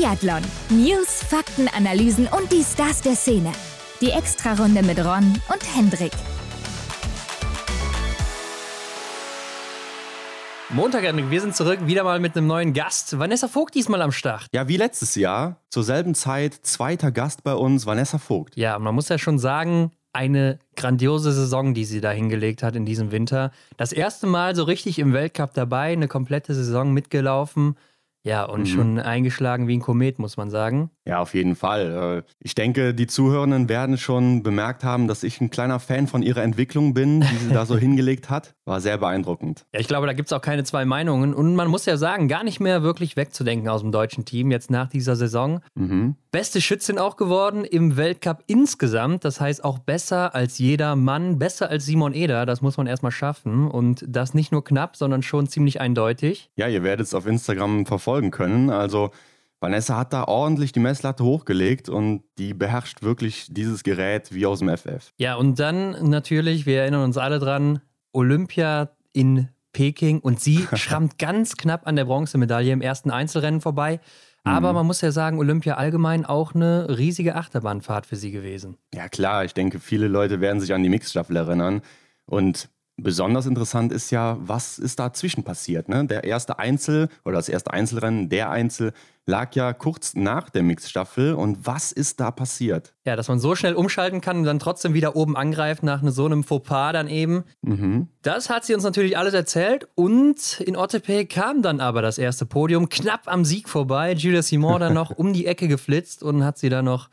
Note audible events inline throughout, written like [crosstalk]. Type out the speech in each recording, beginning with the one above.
Biathlon. News, Fakten, Analysen und die Stars der Szene. Die Extrarunde mit Ron und Hendrik. Montag, Hendrik, wir sind zurück, wieder mal mit einem neuen Gast. Vanessa Vogt diesmal am Start. Ja, wie letztes Jahr, zur selben Zeit, zweiter Gast bei uns, Vanessa Vogt. Ja, man muss ja schon sagen, eine grandiose Saison, die sie da hingelegt hat in diesem Winter. Das erste Mal so richtig im Weltcup dabei, eine komplette Saison mitgelaufen. Ja, und mhm. schon eingeschlagen wie ein Komet, muss man sagen. Ja, auf jeden Fall. Äh, ich denke, die Zuhörenden werden schon bemerkt haben, dass ich ein kleiner Fan von ihrer Entwicklung bin, die sie da so [laughs] hingelegt hat. War sehr beeindruckend. Ja, ich glaube, da gibt es auch keine zwei Meinungen. Und man muss ja sagen, gar nicht mehr wirklich wegzudenken aus dem deutschen Team jetzt nach dieser Saison. Mhm. Beste Schützin auch geworden im Weltcup insgesamt. Das heißt auch besser als jeder Mann, besser als Simon Eder. Das muss man erstmal schaffen. Und das nicht nur knapp, sondern schon ziemlich eindeutig. Ja, ihr werdet es auf Instagram verfolgen können. Also Vanessa hat da ordentlich die Messlatte hochgelegt und die beherrscht wirklich dieses Gerät wie aus dem FF. Ja, und dann natürlich, wir erinnern uns alle dran, Olympia in Peking und sie [laughs] schrammt ganz knapp an der Bronzemedaille im ersten Einzelrennen vorbei. Aber mhm. man muss ja sagen, Olympia allgemein auch eine riesige Achterbahnfahrt für sie gewesen. Ja klar, ich denke, viele Leute werden sich an die Mixstaffel erinnern. Und besonders interessant ist ja, was ist dazwischen passiert. Ne? Der erste Einzel oder das erste Einzelrennen, der Einzel, lag ja kurz nach der Mixstaffel. Und was ist da passiert? Ja, dass man so schnell umschalten kann und dann trotzdem wieder oben angreift nach so einem Fauxpas dann eben. Mhm. Das hat sie uns natürlich alles erzählt. Und in Ottepe kam dann aber das erste Podium knapp am Sieg vorbei. Julia Simon dann noch um die Ecke geflitzt und hat sie dann noch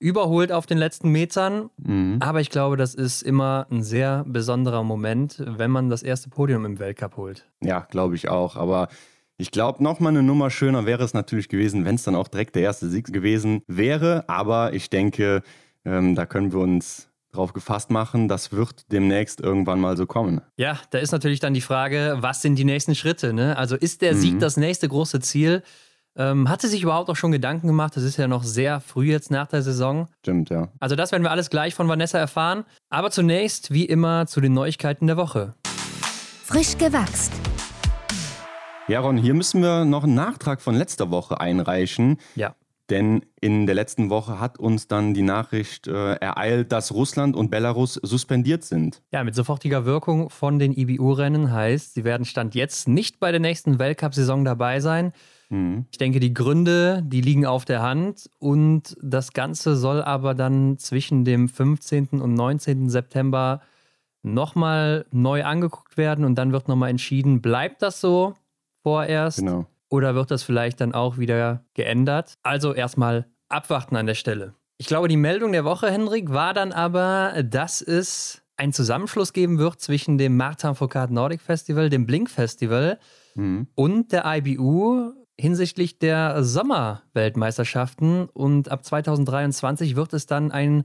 überholt auf den letzten Metern. Mhm. Aber ich glaube, das ist immer ein sehr besonderer Moment, wenn man das erste Podium im Weltcup holt. Ja, glaube ich auch. Aber ich glaube, nochmal eine Nummer schöner wäre es natürlich gewesen, wenn es dann auch direkt der erste Sieg gewesen wäre. Aber ich denke, ähm, da können wir uns drauf gefasst machen, das wird demnächst irgendwann mal so kommen. Ja, da ist natürlich dann die Frage, was sind die nächsten Schritte? Ne? Also ist der mhm. Sieg das nächste große Ziel? Ähm, hatte sich überhaupt auch schon Gedanken gemacht? Das ist ja noch sehr früh jetzt nach der Saison. Stimmt, ja. Also das werden wir alles gleich von Vanessa erfahren. Aber zunächst, wie immer, zu den Neuigkeiten der Woche. Frisch gewachst. Ja, Ron, hier müssen wir noch einen Nachtrag von letzter Woche einreichen. Ja. Denn in der letzten Woche hat uns dann die Nachricht äh, ereilt, dass Russland und Belarus suspendiert sind. Ja, mit sofortiger Wirkung von den IBU-Rennen heißt, sie werden Stand jetzt nicht bei der nächsten Weltcup-Saison dabei sein. Mhm. Ich denke, die Gründe, die liegen auf der Hand und das Ganze soll aber dann zwischen dem 15. und 19. September nochmal neu angeguckt werden und dann wird nochmal entschieden, bleibt das so vorerst. Genau. Oder wird das vielleicht dann auch wieder geändert? Also erstmal abwarten an der Stelle. Ich glaube, die Meldung der Woche, Hendrik, war dann aber, dass es einen Zusammenschluss geben wird zwischen dem Martin Foucault Nordic Festival, dem Blink Festival mhm. und der IBU hinsichtlich der Sommerweltmeisterschaften. Und ab 2023 wird es dann ein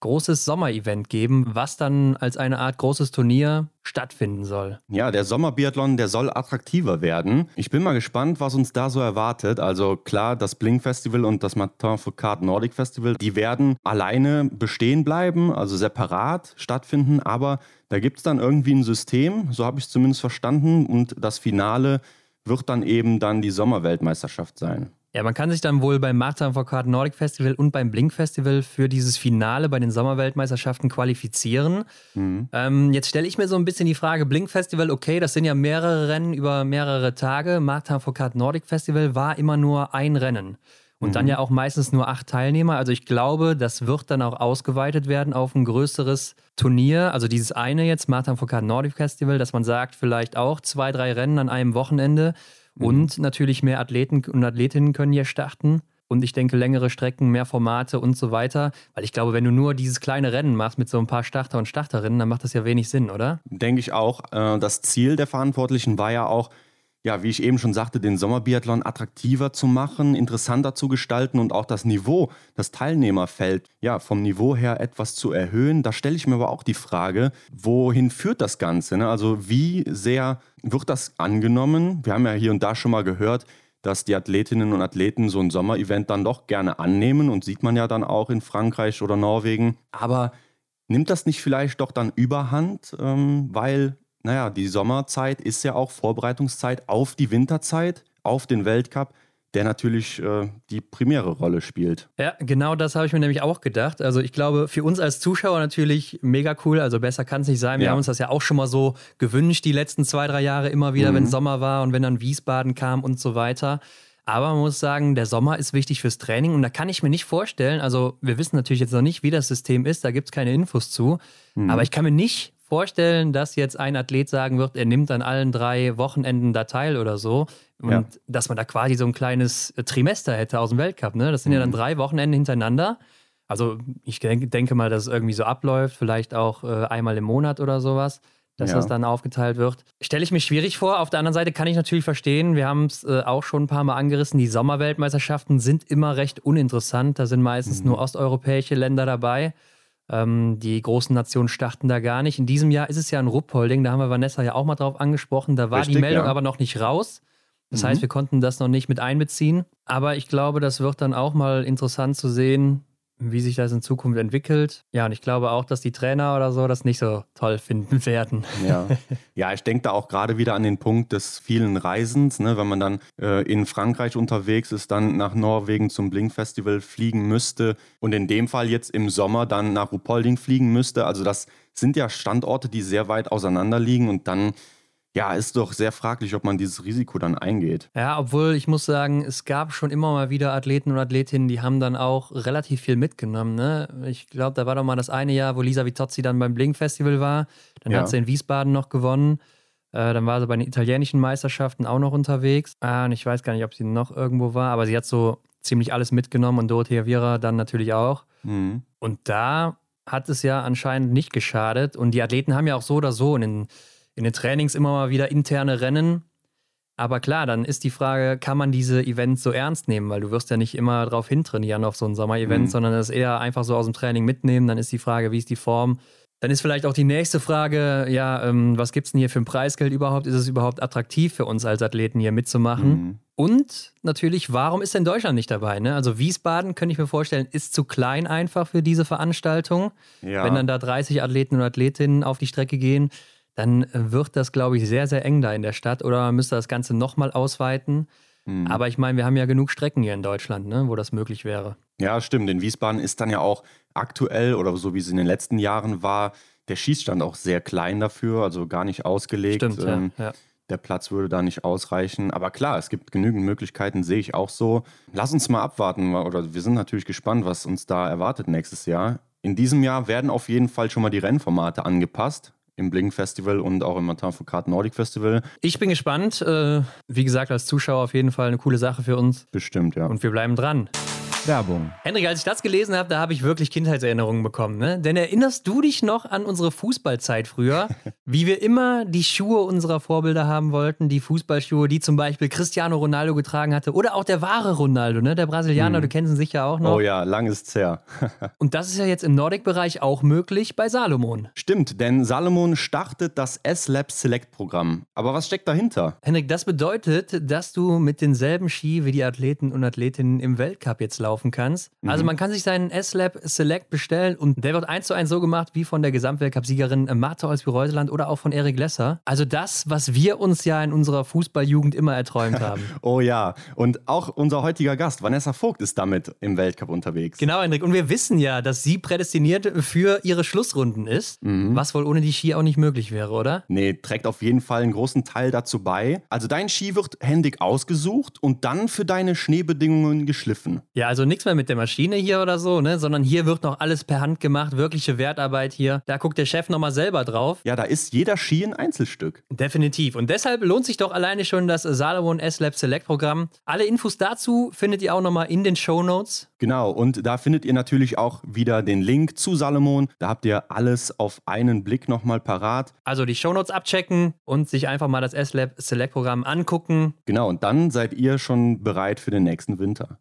großes Sommerevent geben, was dann als eine Art großes Turnier stattfinden soll. Ja, der Sommerbiathlon, der soll attraktiver werden. Ich bin mal gespannt, was uns da so erwartet. Also klar, das Blink Festival und das Martin Foucault Nordic Festival, die werden alleine bestehen bleiben, also separat stattfinden, aber da gibt es dann irgendwie ein System, so habe ich es zumindest verstanden, und das Finale wird dann eben dann die Sommerweltmeisterschaft sein. Ja, man kann sich dann wohl beim Martin Foucault Nordic Festival und beim Blink Festival für dieses Finale bei den Sommerweltmeisterschaften qualifizieren. Mhm. Ähm, jetzt stelle ich mir so ein bisschen die Frage: Blink Festival, okay, das sind ja mehrere Rennen über mehrere Tage. Martin Foucault Nordic Festival war immer nur ein Rennen. Und mhm. dann ja auch meistens nur acht Teilnehmer. Also ich glaube, das wird dann auch ausgeweitet werden auf ein größeres Turnier. Also dieses eine jetzt, Martin Foucault Nordic Festival, dass man sagt, vielleicht auch zwei, drei Rennen an einem Wochenende. Mhm. Und natürlich mehr Athleten und Athletinnen können hier starten. Und ich denke, längere Strecken, mehr Formate und so weiter. Weil ich glaube, wenn du nur dieses kleine Rennen machst mit so ein paar Starter und Starterinnen, dann macht das ja wenig Sinn, oder? Denke ich auch. Äh, das Ziel der Verantwortlichen war ja auch, ja, wie ich eben schon sagte, den Sommerbiathlon attraktiver zu machen, interessanter zu gestalten und auch das Niveau, das Teilnehmerfeld, ja, vom Niveau her etwas zu erhöhen. Da stelle ich mir aber auch die Frage, wohin führt das Ganze? Ne? Also wie sehr wird das angenommen? Wir haben ja hier und da schon mal gehört, dass die Athletinnen und Athleten so ein Sommerevent dann doch gerne annehmen und sieht man ja dann auch in Frankreich oder Norwegen. Aber nimmt das nicht vielleicht doch dann überhand, ähm, weil naja, die Sommerzeit ist ja auch Vorbereitungszeit auf die Winterzeit, auf den Weltcup. der natürlich äh, die primäre Rolle spielt. Ja, genau das habe ich mir nämlich auch gedacht. Also ich glaube, für uns als Zuschauer natürlich mega cool. Also besser kann es nicht sein. Wir ja. haben uns das ja auch schon mal so gewünscht, die letzten zwei, drei Jahre immer wieder, mhm. wenn Sommer war und wenn dann Wiesbaden kam und so weiter. Aber man muss sagen, der Sommer ist wichtig fürs Training und da kann ich mir nicht vorstellen, also wir wissen natürlich jetzt noch nicht, wie das System ist, da gibt es keine Infos zu, mhm. aber ich kann mir nicht vorstellen, dass jetzt ein Athlet sagen wird, er nimmt an allen drei Wochenenden da teil oder so und ja. dass man da quasi so ein kleines Trimester hätte aus dem Weltcup. Ne? Das sind mhm. ja dann mhm. drei Wochenenden hintereinander. Also ich denke, denke mal, dass es irgendwie so abläuft, vielleicht auch äh, einmal im Monat oder sowas dass ja. das dann aufgeteilt wird. Stelle ich mir schwierig vor. Auf der anderen Seite kann ich natürlich verstehen, wir haben es äh, auch schon ein paar Mal angerissen, die Sommerweltmeisterschaften sind immer recht uninteressant. Da sind meistens mhm. nur osteuropäische Länder dabei. Ähm, die großen Nationen starten da gar nicht. In diesem Jahr ist es ja ein Ruppholding, da haben wir Vanessa ja auch mal drauf angesprochen. Da war Richtig, die Meldung ja. aber noch nicht raus. Das mhm. heißt, wir konnten das noch nicht mit einbeziehen. Aber ich glaube, das wird dann auch mal interessant zu sehen, wie sich das in Zukunft entwickelt. Ja, und ich glaube auch, dass die Trainer oder so das nicht so toll finden [laughs] werden. Ja, [laughs] ja ich denke da auch gerade wieder an den Punkt des vielen Reisens, ne? wenn man dann äh, in Frankreich unterwegs ist, dann nach Norwegen zum Blink-Festival fliegen müsste und in dem Fall jetzt im Sommer dann nach Rupolding fliegen müsste. Also das sind ja Standorte, die sehr weit auseinander liegen und dann ja, ist doch sehr fraglich, ob man dieses Risiko dann eingeht. Ja, obwohl ich muss sagen, es gab schon immer mal wieder Athleten und Athletinnen, die haben dann auch relativ viel mitgenommen. Ne? Ich glaube, da war doch mal das eine Jahr, wo Lisa Vitozzi dann beim Blink Festival war. Dann ja. hat sie in Wiesbaden noch gewonnen. Äh, dann war sie bei den italienischen Meisterschaften auch noch unterwegs. Ah, und ich weiß gar nicht, ob sie noch irgendwo war, aber sie hat so ziemlich alles mitgenommen und Dorothea Viera dann natürlich auch. Mhm. Und da hat es ja anscheinend nicht geschadet. Und die Athleten haben ja auch so oder so in den in den Trainings immer mal wieder interne Rennen. Aber klar, dann ist die Frage, kann man diese Events so ernst nehmen? Weil du wirst ja nicht immer drauf hintrainieren auf so ein Sommer-Event, mhm. sondern es eher einfach so aus dem Training mitnehmen. Dann ist die Frage, wie ist die Form? Dann ist vielleicht auch die nächste Frage, ja, ähm, was gibt es denn hier für ein Preisgeld überhaupt? Ist es überhaupt attraktiv für uns als Athleten hier mitzumachen? Mhm. Und natürlich, warum ist denn Deutschland nicht dabei? Ne? Also Wiesbaden, könnte ich mir vorstellen, ist zu klein einfach für diese Veranstaltung. Ja. Wenn dann da 30 Athleten und Athletinnen auf die Strecke gehen, dann wird das, glaube ich, sehr, sehr eng da in der Stadt oder man müsste das Ganze nochmal ausweiten. Mhm. Aber ich meine, wir haben ja genug Strecken hier in Deutschland, ne, wo das möglich wäre. Ja, stimmt. In Wiesbaden ist dann ja auch aktuell oder so wie es in den letzten Jahren war, der Schießstand auch sehr klein dafür, also gar nicht ausgelegt. Stimmt, ähm, ja, ja. Der Platz würde da nicht ausreichen. Aber klar, es gibt genügend Möglichkeiten, sehe ich auch so. Lass uns mal abwarten, oder wir sind natürlich gespannt, was uns da erwartet nächstes Jahr. In diesem Jahr werden auf jeden Fall schon mal die Rennformate angepasst im Blink Festival und auch im Martin Foucault Nordic Festival. Ich bin gespannt. Äh, wie gesagt, als Zuschauer auf jeden Fall eine coole Sache für uns. Bestimmt, ja. Und wir bleiben dran. Werbung. Hendrik, als ich das gelesen habe, da habe ich wirklich Kindheitserinnerungen bekommen. Ne? Denn erinnerst du dich noch an unsere Fußballzeit früher, [laughs] wie wir immer die Schuhe unserer Vorbilder haben wollten, die Fußballschuhe, die zum Beispiel Cristiano Ronaldo getragen hatte oder auch der wahre Ronaldo, ne? der Brasilianer, hm. du kennst ihn sicher auch noch. Oh ja, lang ist's her. [laughs] Und das ist ja jetzt im Nordic-Bereich auch möglich bei Salomon. Stimmt, denn Salomon startet das S-Lab Select-Programm. Aber was steckt dahinter? Hendrik, das bedeutet, dass du mit denselben Ski wie die Athleten und Athletinnen im Weltcup jetzt laufen kannst. Also mhm. Also man kann sich seinen S-Lab Select bestellen und der wird eins zu eins so gemacht wie von der Gesamtweltcup-Siegerin Martha Olsby-Reuseland oder auch von Erik Lesser. Also das, was wir uns ja in unserer Fußballjugend immer erträumt [laughs] haben. oh ja, und auch unser heutiger Gast, Vanessa Vogt, ist damit im Weltcup unterwegs. Genau, Hendrik. Und wir wissen ja, dass sie prädestiniert für ihre Schlussrunden ist, mhm. was wohl ohne die Ski auch nicht möglich wäre, oder? Nee, trägt auf jeden Fall einen großen Teil dazu bei. Also dein Ski wird händig ausgesucht und dann für deine Schneebedingungen geschliffen. Ja, also also nichts mehr mit der Maschine hier oder so, ne? sondern hier wird noch alles per Hand gemacht, wirkliche Wertarbeit hier. Da guckt der Chef nochmal selber drauf. Ja, da ist jeder Ski ein Einzelstück. Definitiv. Und deshalb lohnt sich doch alleine schon das Salomon S-Lab Select Programm. Alle Infos dazu findet ihr auch nochmal in den Show Notes. Genau, und da findet ihr natürlich auch wieder den Link zu Salomon. Da habt ihr alles auf einen Blick nochmal parat. Also die Show Notes abchecken und sich einfach mal das S-Lab Select Programm angucken. Genau, und dann seid ihr schon bereit für den nächsten Winter.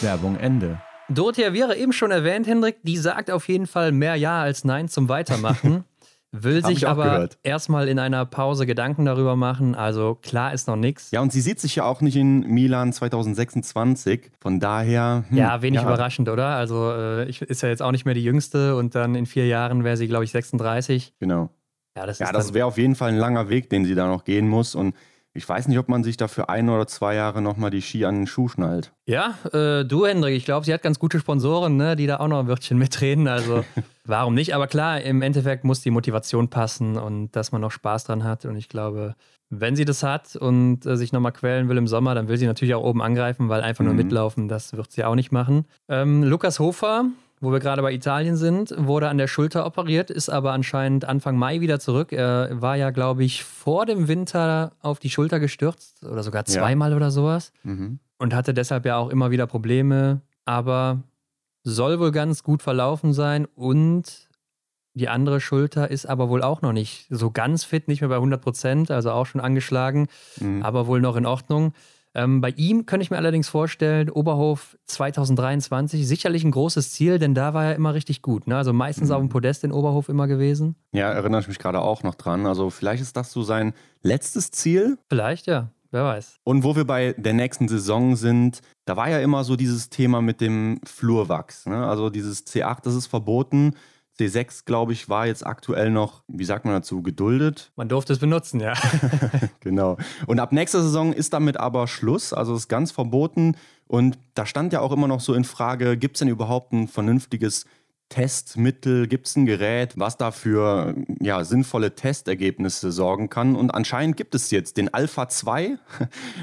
Werbung Ende. Dorothea wäre eben schon erwähnt, Hendrik, die sagt auf jeden Fall mehr Ja als Nein zum Weitermachen. [laughs] Will sich aber erstmal in einer Pause Gedanken darüber machen. Also klar ist noch nichts. Ja, und sie sieht sich ja auch nicht in Milan 2026. Von daher. Hm, ja, wenig ja. überraschend, oder? Also äh, ich, ist ja jetzt auch nicht mehr die jüngste und dann in vier Jahren wäre sie, glaube ich, 36. Genau. Ja, das, ja, das wäre auf jeden Fall ein langer Weg, den sie da noch gehen muss. Und ich weiß nicht, ob man sich da für ein oder zwei Jahre nochmal die Ski an den Schuh schnallt. Ja, äh, du, Hendrik, ich glaube, sie hat ganz gute Sponsoren, ne, die da auch noch ein Wörtchen mitreden. Also [laughs] warum nicht? Aber klar, im Endeffekt muss die Motivation passen und dass man noch Spaß dran hat. Und ich glaube, wenn sie das hat und äh, sich nochmal quälen will im Sommer, dann will sie natürlich auch oben angreifen, weil einfach nur mhm. mitlaufen, das wird sie auch nicht machen. Ähm, Lukas Hofer, wo wir gerade bei Italien sind, wurde an der Schulter operiert, ist aber anscheinend Anfang Mai wieder zurück. Er war ja, glaube ich, vor dem Winter auf die Schulter gestürzt oder sogar zweimal ja. oder sowas mhm. und hatte deshalb ja auch immer wieder Probleme, aber soll wohl ganz gut verlaufen sein und die andere Schulter ist aber wohl auch noch nicht so ganz fit, nicht mehr bei 100 Prozent, also auch schon angeschlagen, mhm. aber wohl noch in Ordnung. Ähm, bei ihm könnte ich mir allerdings vorstellen, Oberhof 2023 sicherlich ein großes Ziel, denn da war er immer richtig gut. Ne? Also meistens mhm. auf dem Podest in Oberhof immer gewesen. Ja, erinnere ich mich gerade auch noch dran. Also vielleicht ist das so sein letztes Ziel. Vielleicht, ja. Wer weiß. Und wo wir bei der nächsten Saison sind, da war ja immer so dieses Thema mit dem Flurwachs. Ne? Also dieses C8, das ist verboten. C6, glaube ich, war jetzt aktuell noch, wie sagt man dazu, geduldet. Man durfte es benutzen, ja. [laughs] [laughs] genau. Und ab nächster Saison ist damit aber Schluss. Also ist ganz verboten. Und da stand ja auch immer noch so in Frage, gibt es denn überhaupt ein vernünftiges Testmittel, gibt es ein Gerät, was dafür ja, sinnvolle Testergebnisse sorgen kann. Und anscheinend gibt es jetzt den Alpha 2.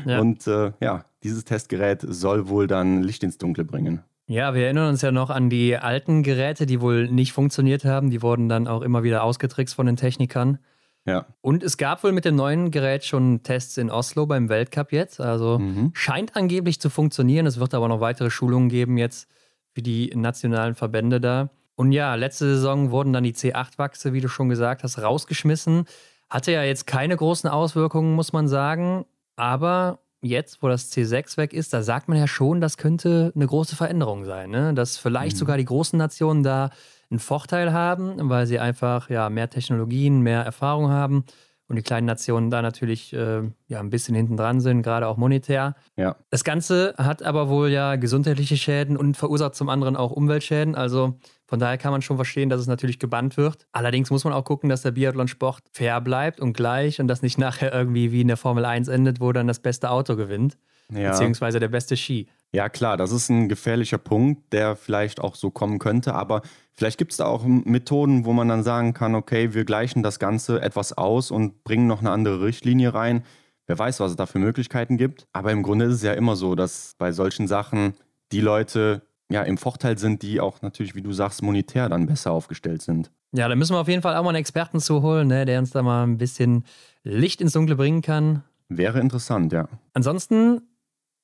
Ja. Und äh, ja, dieses Testgerät soll wohl dann Licht ins Dunkle bringen. Ja, wir erinnern uns ja noch an die alten Geräte, die wohl nicht funktioniert haben. Die wurden dann auch immer wieder ausgetrickst von den Technikern. Ja. Und es gab wohl mit dem neuen Gerät schon Tests in Oslo beim Weltcup jetzt. Also mhm. scheint angeblich zu funktionieren. Es wird aber noch weitere Schulungen geben jetzt für die nationalen Verbände da. Und ja, letzte Saison wurden dann die C8-Wachse, wie du schon gesagt hast, rausgeschmissen. Hatte ja jetzt keine großen Auswirkungen, muss man sagen. Aber jetzt, wo das C6 weg ist, da sagt man ja schon, das könnte eine große Veränderung sein. Ne? Dass vielleicht mhm. sogar die großen Nationen da einen Vorteil haben, weil sie einfach ja, mehr Technologien, mehr Erfahrung haben und die kleinen Nationen da natürlich äh, ja ein bisschen hinten dran sind, gerade auch monetär. Ja. Das Ganze hat aber wohl ja gesundheitliche Schäden und verursacht zum anderen auch Umweltschäden. Also von daher kann man schon verstehen, dass es natürlich gebannt wird. Allerdings muss man auch gucken, dass der Biathlon-Sport fair bleibt und gleich und dass nicht nachher irgendwie wie in der Formel 1 endet, wo dann das beste Auto gewinnt. Ja. Beziehungsweise der beste Ski. Ja, klar, das ist ein gefährlicher Punkt, der vielleicht auch so kommen könnte, aber vielleicht gibt es da auch Methoden, wo man dann sagen kann, okay, wir gleichen das Ganze etwas aus und bringen noch eine andere Richtlinie rein. Wer weiß, was es da für Möglichkeiten gibt. Aber im Grunde ist es ja immer so, dass bei solchen Sachen die Leute ja im Vorteil sind, die auch natürlich, wie du sagst, monetär dann besser aufgestellt sind. Ja, da müssen wir auf jeden Fall auch mal einen Experten zuholen, ne, der uns da mal ein bisschen Licht ins Dunkle bringen kann. Wäre interessant, ja. Ansonsten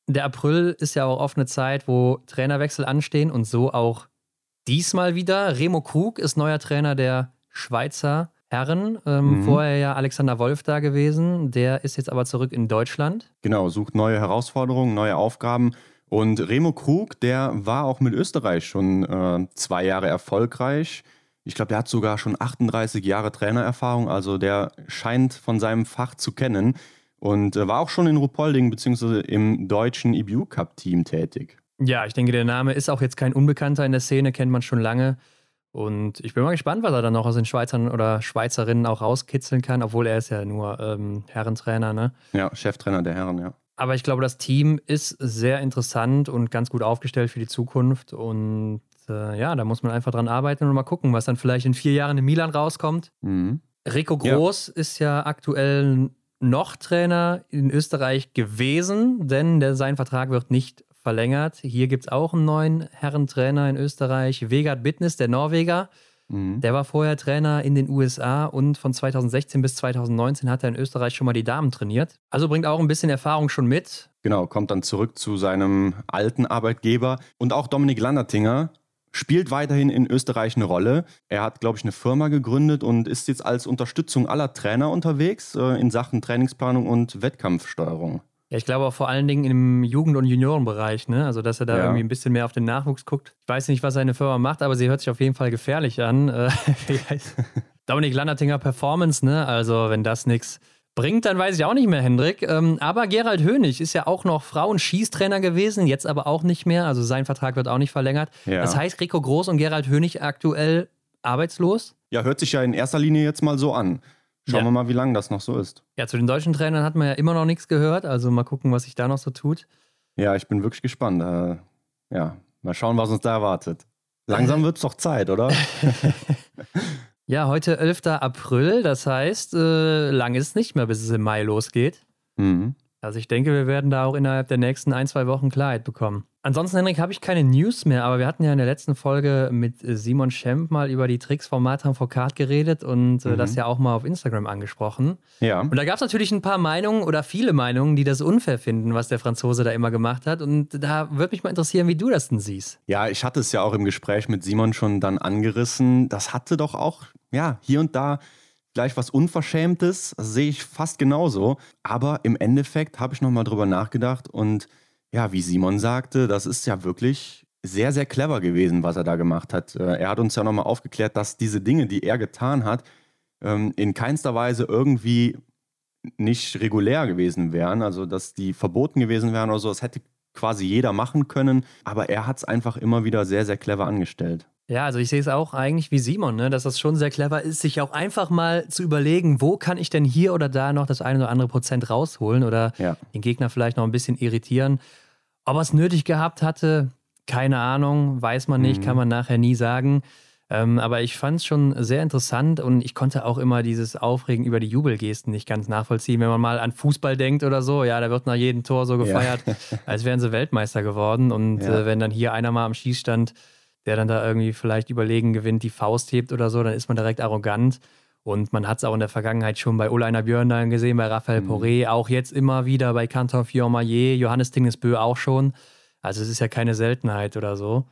der April ist ja auch oft eine Zeit, wo Trainerwechsel anstehen und so auch diesmal wieder. Remo Krug ist neuer Trainer der Schweizer Herren. Ähm, mhm. Vorher ja Alexander Wolf da gewesen. Der ist jetzt aber zurück in Deutschland. Genau, sucht neue Herausforderungen, neue Aufgaben. Und Remo Krug, der war auch mit Österreich schon äh, zwei Jahre erfolgreich. Ich glaube, der hat sogar schon 38 Jahre Trainererfahrung, also der scheint von seinem Fach zu kennen und äh, war auch schon in Rupolding bzw. im deutschen IBU Cup Team tätig. Ja, ich denke, der Name ist auch jetzt kein Unbekannter in der Szene, kennt man schon lange. Und ich bin mal gespannt, was er dann noch aus den Schweizern oder Schweizerinnen auch rauskitzeln kann, obwohl er ist ja nur ähm, Herrentrainer, ne? Ja, Cheftrainer der Herren, ja. Aber ich glaube, das Team ist sehr interessant und ganz gut aufgestellt für die Zukunft. Und äh, ja, da muss man einfach dran arbeiten und mal gucken, was dann vielleicht in vier Jahren in Milan rauskommt. Mhm. Rico Groß ja. ist ja aktuell noch Trainer in Österreich gewesen, denn der, sein Vertrag wird nicht verlängert. Hier gibt es auch einen neuen Herrentrainer in Österreich, Vegard Bittnes, der Norweger. Mhm. Der war vorher Trainer in den USA und von 2016 bis 2019 hat er in Österreich schon mal die Damen trainiert. Also bringt auch ein bisschen Erfahrung schon mit. Genau, kommt dann zurück zu seinem alten Arbeitgeber. Und auch Dominik Landertinger spielt weiterhin in Österreich eine Rolle. Er hat, glaube ich, eine Firma gegründet und ist jetzt als Unterstützung aller Trainer unterwegs äh, in Sachen Trainingsplanung und Wettkampfsteuerung. Ja, ich glaube auch vor allen Dingen im Jugend- und Juniorenbereich, ne? Also, dass er da ja. irgendwie ein bisschen mehr auf den Nachwuchs guckt. Ich weiß nicht, was seine Firma macht, aber sie hört sich auf jeden Fall gefährlich an. [laughs] Äh, [laughs] Dominik Landertinger Performance, ne? Also, wenn das nichts bringt, dann weiß ich auch nicht mehr, Hendrik. Ähm, aber Gerald Hönig ist ja auch noch Frauen-Schießtrainer gewesen, jetzt aber auch nicht mehr. Also sein Vertrag wird auch nicht verlängert. Ja. Das heißt, Rico Groß und Gerald Hönig aktuell arbeitslos? Ja, hört sich ja in erster Linie jetzt mal so an. Schauen ja. wir mal, wie lange das noch so ist. Ja, zu den deutschen Trainern hat man ja immer noch nichts gehört. Also mal gucken, was sich da noch so tut. Ja, ich bin wirklich gespannt. Äh, ja, mal schauen, was uns da erwartet. Langsam [laughs] wird es doch Zeit, oder? [laughs] ja, heute 11. April. Das heißt, äh, lang ist es nicht mehr, bis es im Mai losgeht. Mhm. Also ich denke, wir werden da auch innerhalb der nächsten ein, zwei Wochen Klarheit bekommen. Ansonsten, Henrik, habe ich keine News mehr, aber wir hatten ja in der letzten Folge mit Simon Schemp mal über die Tricks von Martin Foucault geredet und äh, mhm. das ja auch mal auf Instagram angesprochen. Ja. Und da gab es natürlich ein paar Meinungen oder viele Meinungen, die das unfair finden, was der Franzose da immer gemacht hat. Und da würde mich mal interessieren, wie du das denn siehst. Ja, ich hatte es ja auch im Gespräch mit Simon schon dann angerissen. Das hatte doch auch, ja, hier und da gleich was Unverschämtes, das sehe ich fast genauso. Aber im Endeffekt habe ich nochmal drüber nachgedacht und ja, wie Simon sagte, das ist ja wirklich sehr, sehr clever gewesen, was er da gemacht hat. Äh, er hat uns ja nochmal aufgeklärt, dass diese Dinge, die er getan hat, ähm, in keinster Weise irgendwie nicht regulär gewesen wären, also dass die verboten gewesen wären oder so. Das hätte quasi jeder machen können, aber er hat es einfach immer wieder sehr, sehr clever angestellt. Ja, also ich sehe es auch eigentlich wie Simon, ne, dass das schon sehr clever ist, sich auch einfach mal zu überlegen, wo kann ich denn hier oder da noch das eine oder andere Prozent rausholen oder ja. den Gegner vielleicht noch ein bisschen irritieren. Ob er es nötig gehabt hatte, keine Ahnung, weiß man nicht, mhm. kann man nachher nie sagen. Ähm, aber ich fand es schon sehr interessant und ich konnte auch immer dieses Aufregen über die Jubelgesten nicht ganz nachvollziehen. Wenn man mal an Fußball denkt oder so, ja, da wird nach jedem Tor so gefeiert, ja. [laughs] als wären sie Weltmeister geworden. Und ja. äh, wenn dann hier einer mal am Schießstand der dann da irgendwie vielleicht überlegen gewinnt, die Faust hebt oder so, dann ist man direkt arrogant. Und man hat es auch in der Vergangenheit schon bei Olainer Björndalen gesehen, bei Raphael mhm. Poré, auch jetzt immer wieder bei Canton Fiormaillet, Johannes Dingesbö auch schon. Also es ist ja keine Seltenheit oder so.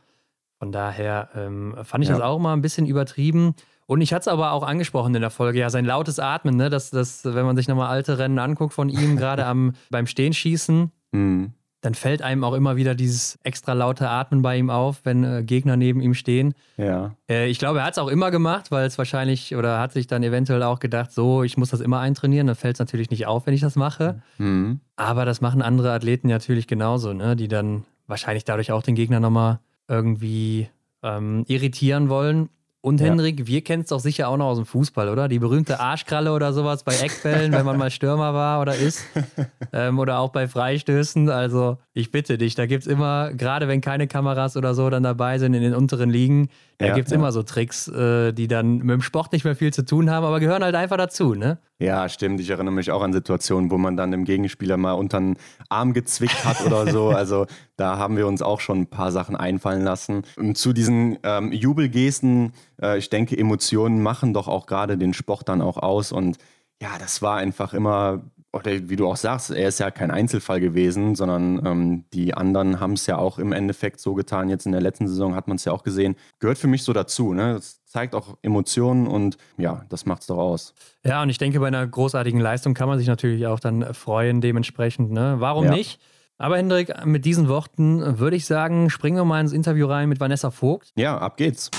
Von daher ähm, fand ich ja. das auch mal ein bisschen übertrieben. Und ich hatte es aber auch angesprochen in der Folge, ja, sein lautes Atmen, ne? Das, das, wenn man sich nochmal alte Rennen anguckt von ihm, [laughs] gerade am beim Stehenschießen, mhm dann fällt einem auch immer wieder dieses extra laute Atmen bei ihm auf, wenn äh, Gegner neben ihm stehen. Ja. Äh, ich glaube, er hat es auch immer gemacht, weil es wahrscheinlich oder hat sich dann eventuell auch gedacht, so, ich muss das immer eintrainieren, dann fällt es natürlich nicht auf, wenn ich das mache. Mhm. Aber das machen andere Athleten natürlich genauso, ne? die dann wahrscheinlich dadurch auch den Gegner nochmal irgendwie ähm, irritieren wollen. Und ja. Henrik, wir kennen es doch sicher auch noch aus dem Fußball, oder? Die berühmte Arschkralle oder sowas bei Eckbällen, wenn man mal Stürmer war oder ist. [laughs] Ähm, oder auch bei Freistößen. Also ich bitte dich, da gibt es immer, gerade wenn keine Kameras oder so dann dabei sind in den unteren Ligen, da ja, gibt es ja. immer so Tricks, äh, die dann mit dem Sport nicht mehr viel zu tun haben, aber gehören halt einfach dazu, ne? Ja, stimmt. Ich erinnere mich auch an Situationen, wo man dann dem Gegenspieler mal unter den Arm gezwickt hat oder [laughs] so. Also da haben wir uns auch schon ein paar Sachen einfallen lassen. Und zu diesen ähm, Jubelgesten, äh, ich denke, Emotionen machen doch auch gerade den Sport dann auch aus. Und ja, das war einfach immer oder wie du auch sagst, er ist ja kein Einzelfall gewesen, sondern ähm, die anderen haben es ja auch im Endeffekt so getan. Jetzt in der letzten Saison hat man es ja auch gesehen. Gehört für mich so dazu. Ne? Das zeigt auch Emotionen und ja, das macht es doch aus. Ja, und ich denke, bei einer großartigen Leistung kann man sich natürlich auch dann freuen, dementsprechend. Ne? Warum ja. nicht? Aber Hendrik, mit diesen Worten würde ich sagen, springen wir mal ins Interview rein mit Vanessa Vogt. Ja, ab geht's.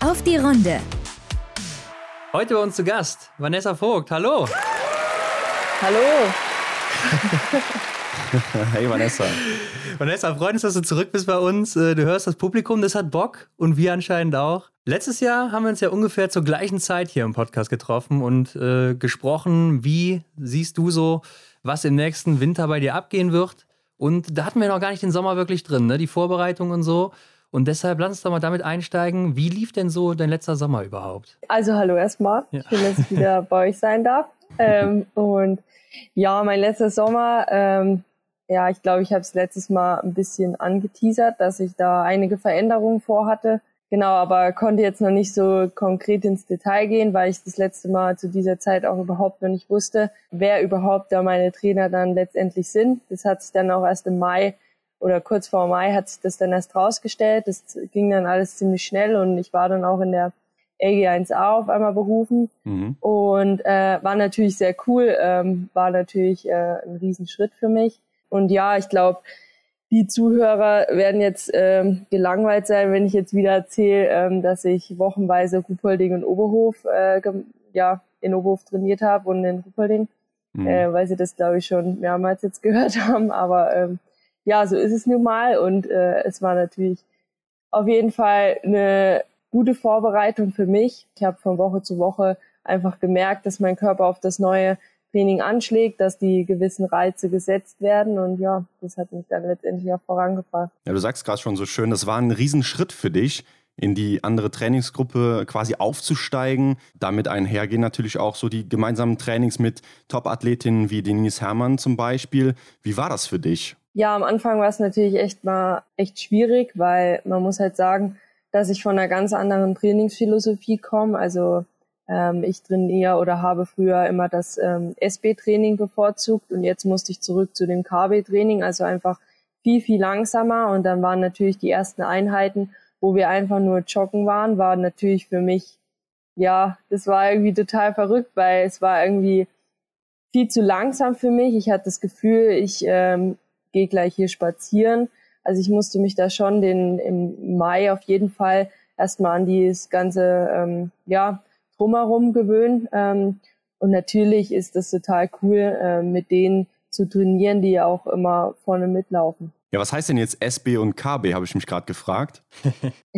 Auf die Runde. Heute bei uns zu Gast Vanessa Vogt. Hallo. Hallo. [laughs] hey Vanessa. Vanessa, freut uns, dass du zurück bist bei uns. Äh, du hörst das Publikum, das hat Bock und wir anscheinend auch. Letztes Jahr haben wir uns ja ungefähr zur gleichen Zeit hier im Podcast getroffen und äh, gesprochen. Wie siehst du so, was im nächsten Winter bei dir abgehen wird? Und da hatten wir noch gar nicht den Sommer wirklich drin, ne? die Vorbereitung und so. Und deshalb lass uns doch mal damit einsteigen. Wie lief denn so dein letzter Sommer überhaupt? Also hallo erstmal. Ja. Schön, dass ich wieder bei euch sein darf. ähm, [laughs] und ja, mein letzter Sommer, ähm, ja, ich glaube, ich habe es letztes Mal ein bisschen angeteasert, dass ich da einige Veränderungen vorhatte. Genau, aber konnte jetzt noch nicht so konkret ins Detail gehen, weil ich das letzte Mal zu dieser Zeit auch überhaupt noch nicht wusste, wer überhaupt da meine Trainer dann letztendlich sind. Das hat sich dann auch erst im Mai oder kurz vor Mai hat sich das dann erst rausgestellt. Das ging dann alles ziemlich schnell und ich war dann auch in der LG1A auf einmal berufen mhm. und äh, war natürlich sehr cool, ähm, war natürlich äh, ein Riesenschritt für mich. Und ja, ich glaube, die Zuhörer werden jetzt ähm, gelangweilt sein, wenn ich jetzt wieder erzähle, ähm, dass ich wochenweise Ruppolding und Oberhof, äh, ja, in Oberhof trainiert habe und in Ruppolding, mhm. äh, weil sie das, glaube ich, schon mehrmals jetzt [laughs] gehört haben. Aber ähm, ja, so ist es nun mal und äh, es war natürlich auf jeden Fall eine gute Vorbereitung für mich. Ich habe von Woche zu Woche einfach gemerkt, dass mein Körper auf das neue Training anschlägt, dass die gewissen Reize gesetzt werden und ja, das hat mich dann letztendlich auch vorangebracht. Ja, du sagst gerade schon so schön, das war ein Riesenschritt für dich, in die andere Trainingsgruppe quasi aufzusteigen. Damit einhergehen natürlich auch so die gemeinsamen Trainings mit Top-Athletinnen wie Denise Herrmann zum Beispiel. Wie war das für dich? Ja, am Anfang war es natürlich echt mal echt schwierig, weil man muss halt sagen, dass ich von einer ganz anderen Trainingsphilosophie komme. Also ähm, ich trainiere oder habe früher immer das ähm, SB-Training bevorzugt und jetzt musste ich zurück zu dem KB-Training, also einfach viel, viel langsamer. Und dann waren natürlich die ersten Einheiten, wo wir einfach nur joggen waren, war natürlich für mich, ja, das war irgendwie total verrückt, weil es war irgendwie viel zu langsam für mich. Ich hatte das Gefühl, ich ähm, gehe gleich hier spazieren. Also ich musste mich da schon den im Mai auf jeden Fall erstmal an dieses ganze ähm, ja, drumherum gewöhnen. Ähm, und natürlich ist das total cool, äh, mit denen zu trainieren, die ja auch immer vorne mitlaufen. Ja, was heißt denn jetzt SB und KB, habe ich mich gerade gefragt. [laughs]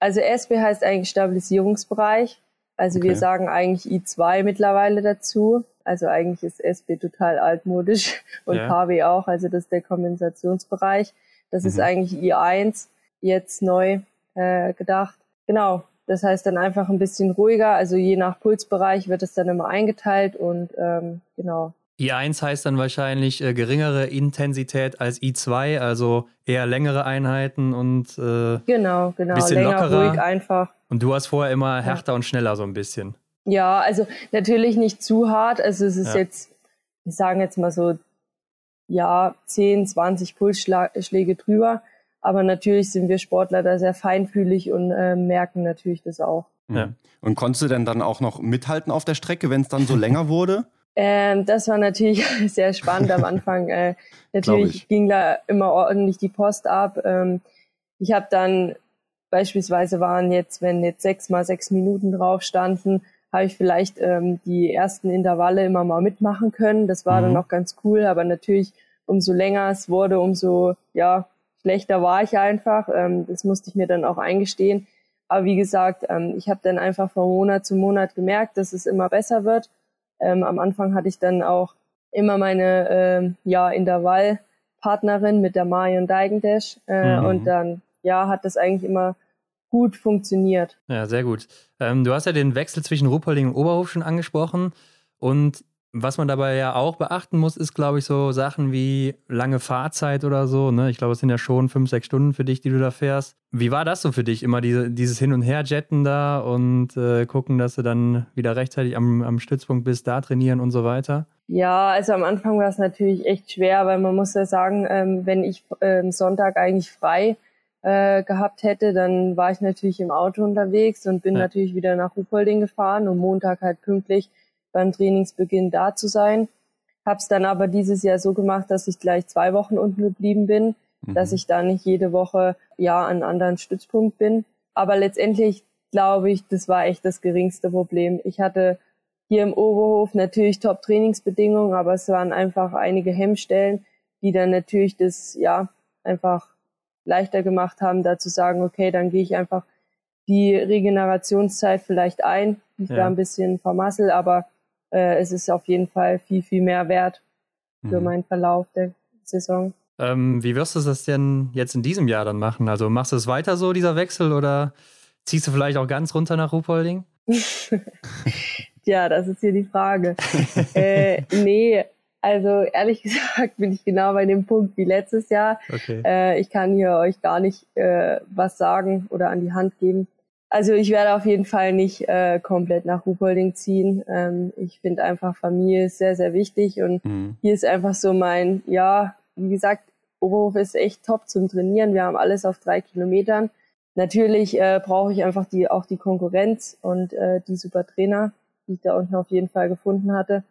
also SB heißt eigentlich Stabilisierungsbereich. Also okay. wir sagen eigentlich I2 mittlerweile dazu. Also eigentlich ist SB total altmodisch [laughs] und ja. KB auch. Also das ist der Kompensationsbereich. Das mhm. ist eigentlich I1 jetzt neu äh, gedacht. Genau, das heißt dann einfach ein bisschen ruhiger. Also je nach Pulsbereich wird es dann immer eingeteilt und ähm, genau. I1 heißt dann wahrscheinlich äh, geringere Intensität als I2, also eher längere Einheiten und äh, genau, genau, bisschen länger, lockerer. ruhig, einfach. Und du hast vorher immer härter ja. und schneller so ein bisschen. Ja, also natürlich nicht zu hart. Also es ist ja. jetzt, wir sagen jetzt mal so, ja, 10, 20 Pulsschläge drüber. Aber natürlich sind wir Sportler da sehr feinfühlig und äh, merken natürlich das auch. Ja. Und konntest du denn dann auch noch mithalten auf der Strecke, wenn es dann so länger wurde? [laughs] Ähm, das war natürlich [laughs] sehr spannend am Anfang. Äh, [laughs] natürlich ging da immer ordentlich die Post ab. Ähm, ich habe dann beispielsweise waren jetzt, wenn jetzt sechs mal sechs Minuten drauf standen, habe ich vielleicht ähm, die ersten Intervalle immer mal mitmachen können. Das war mhm. dann auch ganz cool, aber natürlich umso länger es wurde, umso ja schlechter war ich einfach. Ähm, das musste ich mir dann auch eingestehen. Aber wie gesagt, ähm, ich habe dann einfach von Monat zu Monat gemerkt, dass es immer besser wird. Ähm, am Anfang hatte ich dann auch immer meine ähm, ja, Intervallpartnerin mit der Marion Deigendash äh, mhm. und dann ja hat das eigentlich immer gut funktioniert. Ja, sehr gut. Ähm, du hast ja den Wechsel zwischen Ruppolding und Oberhof schon angesprochen und was man dabei ja auch beachten muss, ist, glaube ich, so Sachen wie lange Fahrzeit oder so. Ne? Ich glaube, es sind ja schon fünf, sechs Stunden für dich, die du da fährst. Wie war das so für dich? Immer diese, dieses Hin- und Her-Jetten da und äh, gucken, dass du dann wieder rechtzeitig am, am Stützpunkt bist, da trainieren und so weiter? Ja, also am Anfang war es natürlich echt schwer, weil man muss ja sagen, ähm, wenn ich ähm, Sonntag eigentlich frei äh, gehabt hätte, dann war ich natürlich im Auto unterwegs und bin ja. natürlich wieder nach Ruhpolding gefahren und Montag halt pünktlich beim Trainingsbeginn da zu sein. Hab's dann aber dieses Jahr so gemacht, dass ich gleich zwei Wochen unten geblieben bin, mhm. dass ich da nicht jede Woche ja an einem anderen Stützpunkt bin. Aber letztendlich glaube ich, das war echt das geringste Problem. Ich hatte hier im Oberhof natürlich Top-Trainingsbedingungen, aber es waren einfach einige Hemmstellen, die dann natürlich das ja einfach leichter gemacht haben, da zu sagen, okay, dann gehe ich einfach die Regenerationszeit vielleicht ein, ich ja. da ein bisschen vermassel, aber äh, es ist auf jeden Fall viel, viel mehr wert für mhm. meinen Verlauf der Saison. Ähm, wie wirst du das denn jetzt in diesem Jahr dann machen? Also machst du es weiter so, dieser Wechsel, oder ziehst du vielleicht auch ganz runter nach Ruhpolding? [laughs] ja, das ist hier die Frage. äh, nee, also ehrlich [laughs] gesagt bin ich genau bei dem Punkt wie letztes Jahr. Okay. Äh, ich kann hier euch gar nicht äh, was sagen oder an die Hand geben. Also ich werde auf jeden Fall nicht äh, komplett nach Ruhpolding ziehen. Ähm, ich finde einfach Familie ist sehr, sehr wichtig und mhm. hier ist einfach so mein, ja, wie gesagt, Oberhof ist echt top zum Trainieren. Wir haben alles auf drei Kilometern. Natürlich äh, brauche ich einfach die auch die Konkurrenz und äh, die super Trainer, die ich da unten auf jeden Fall gefunden hatte.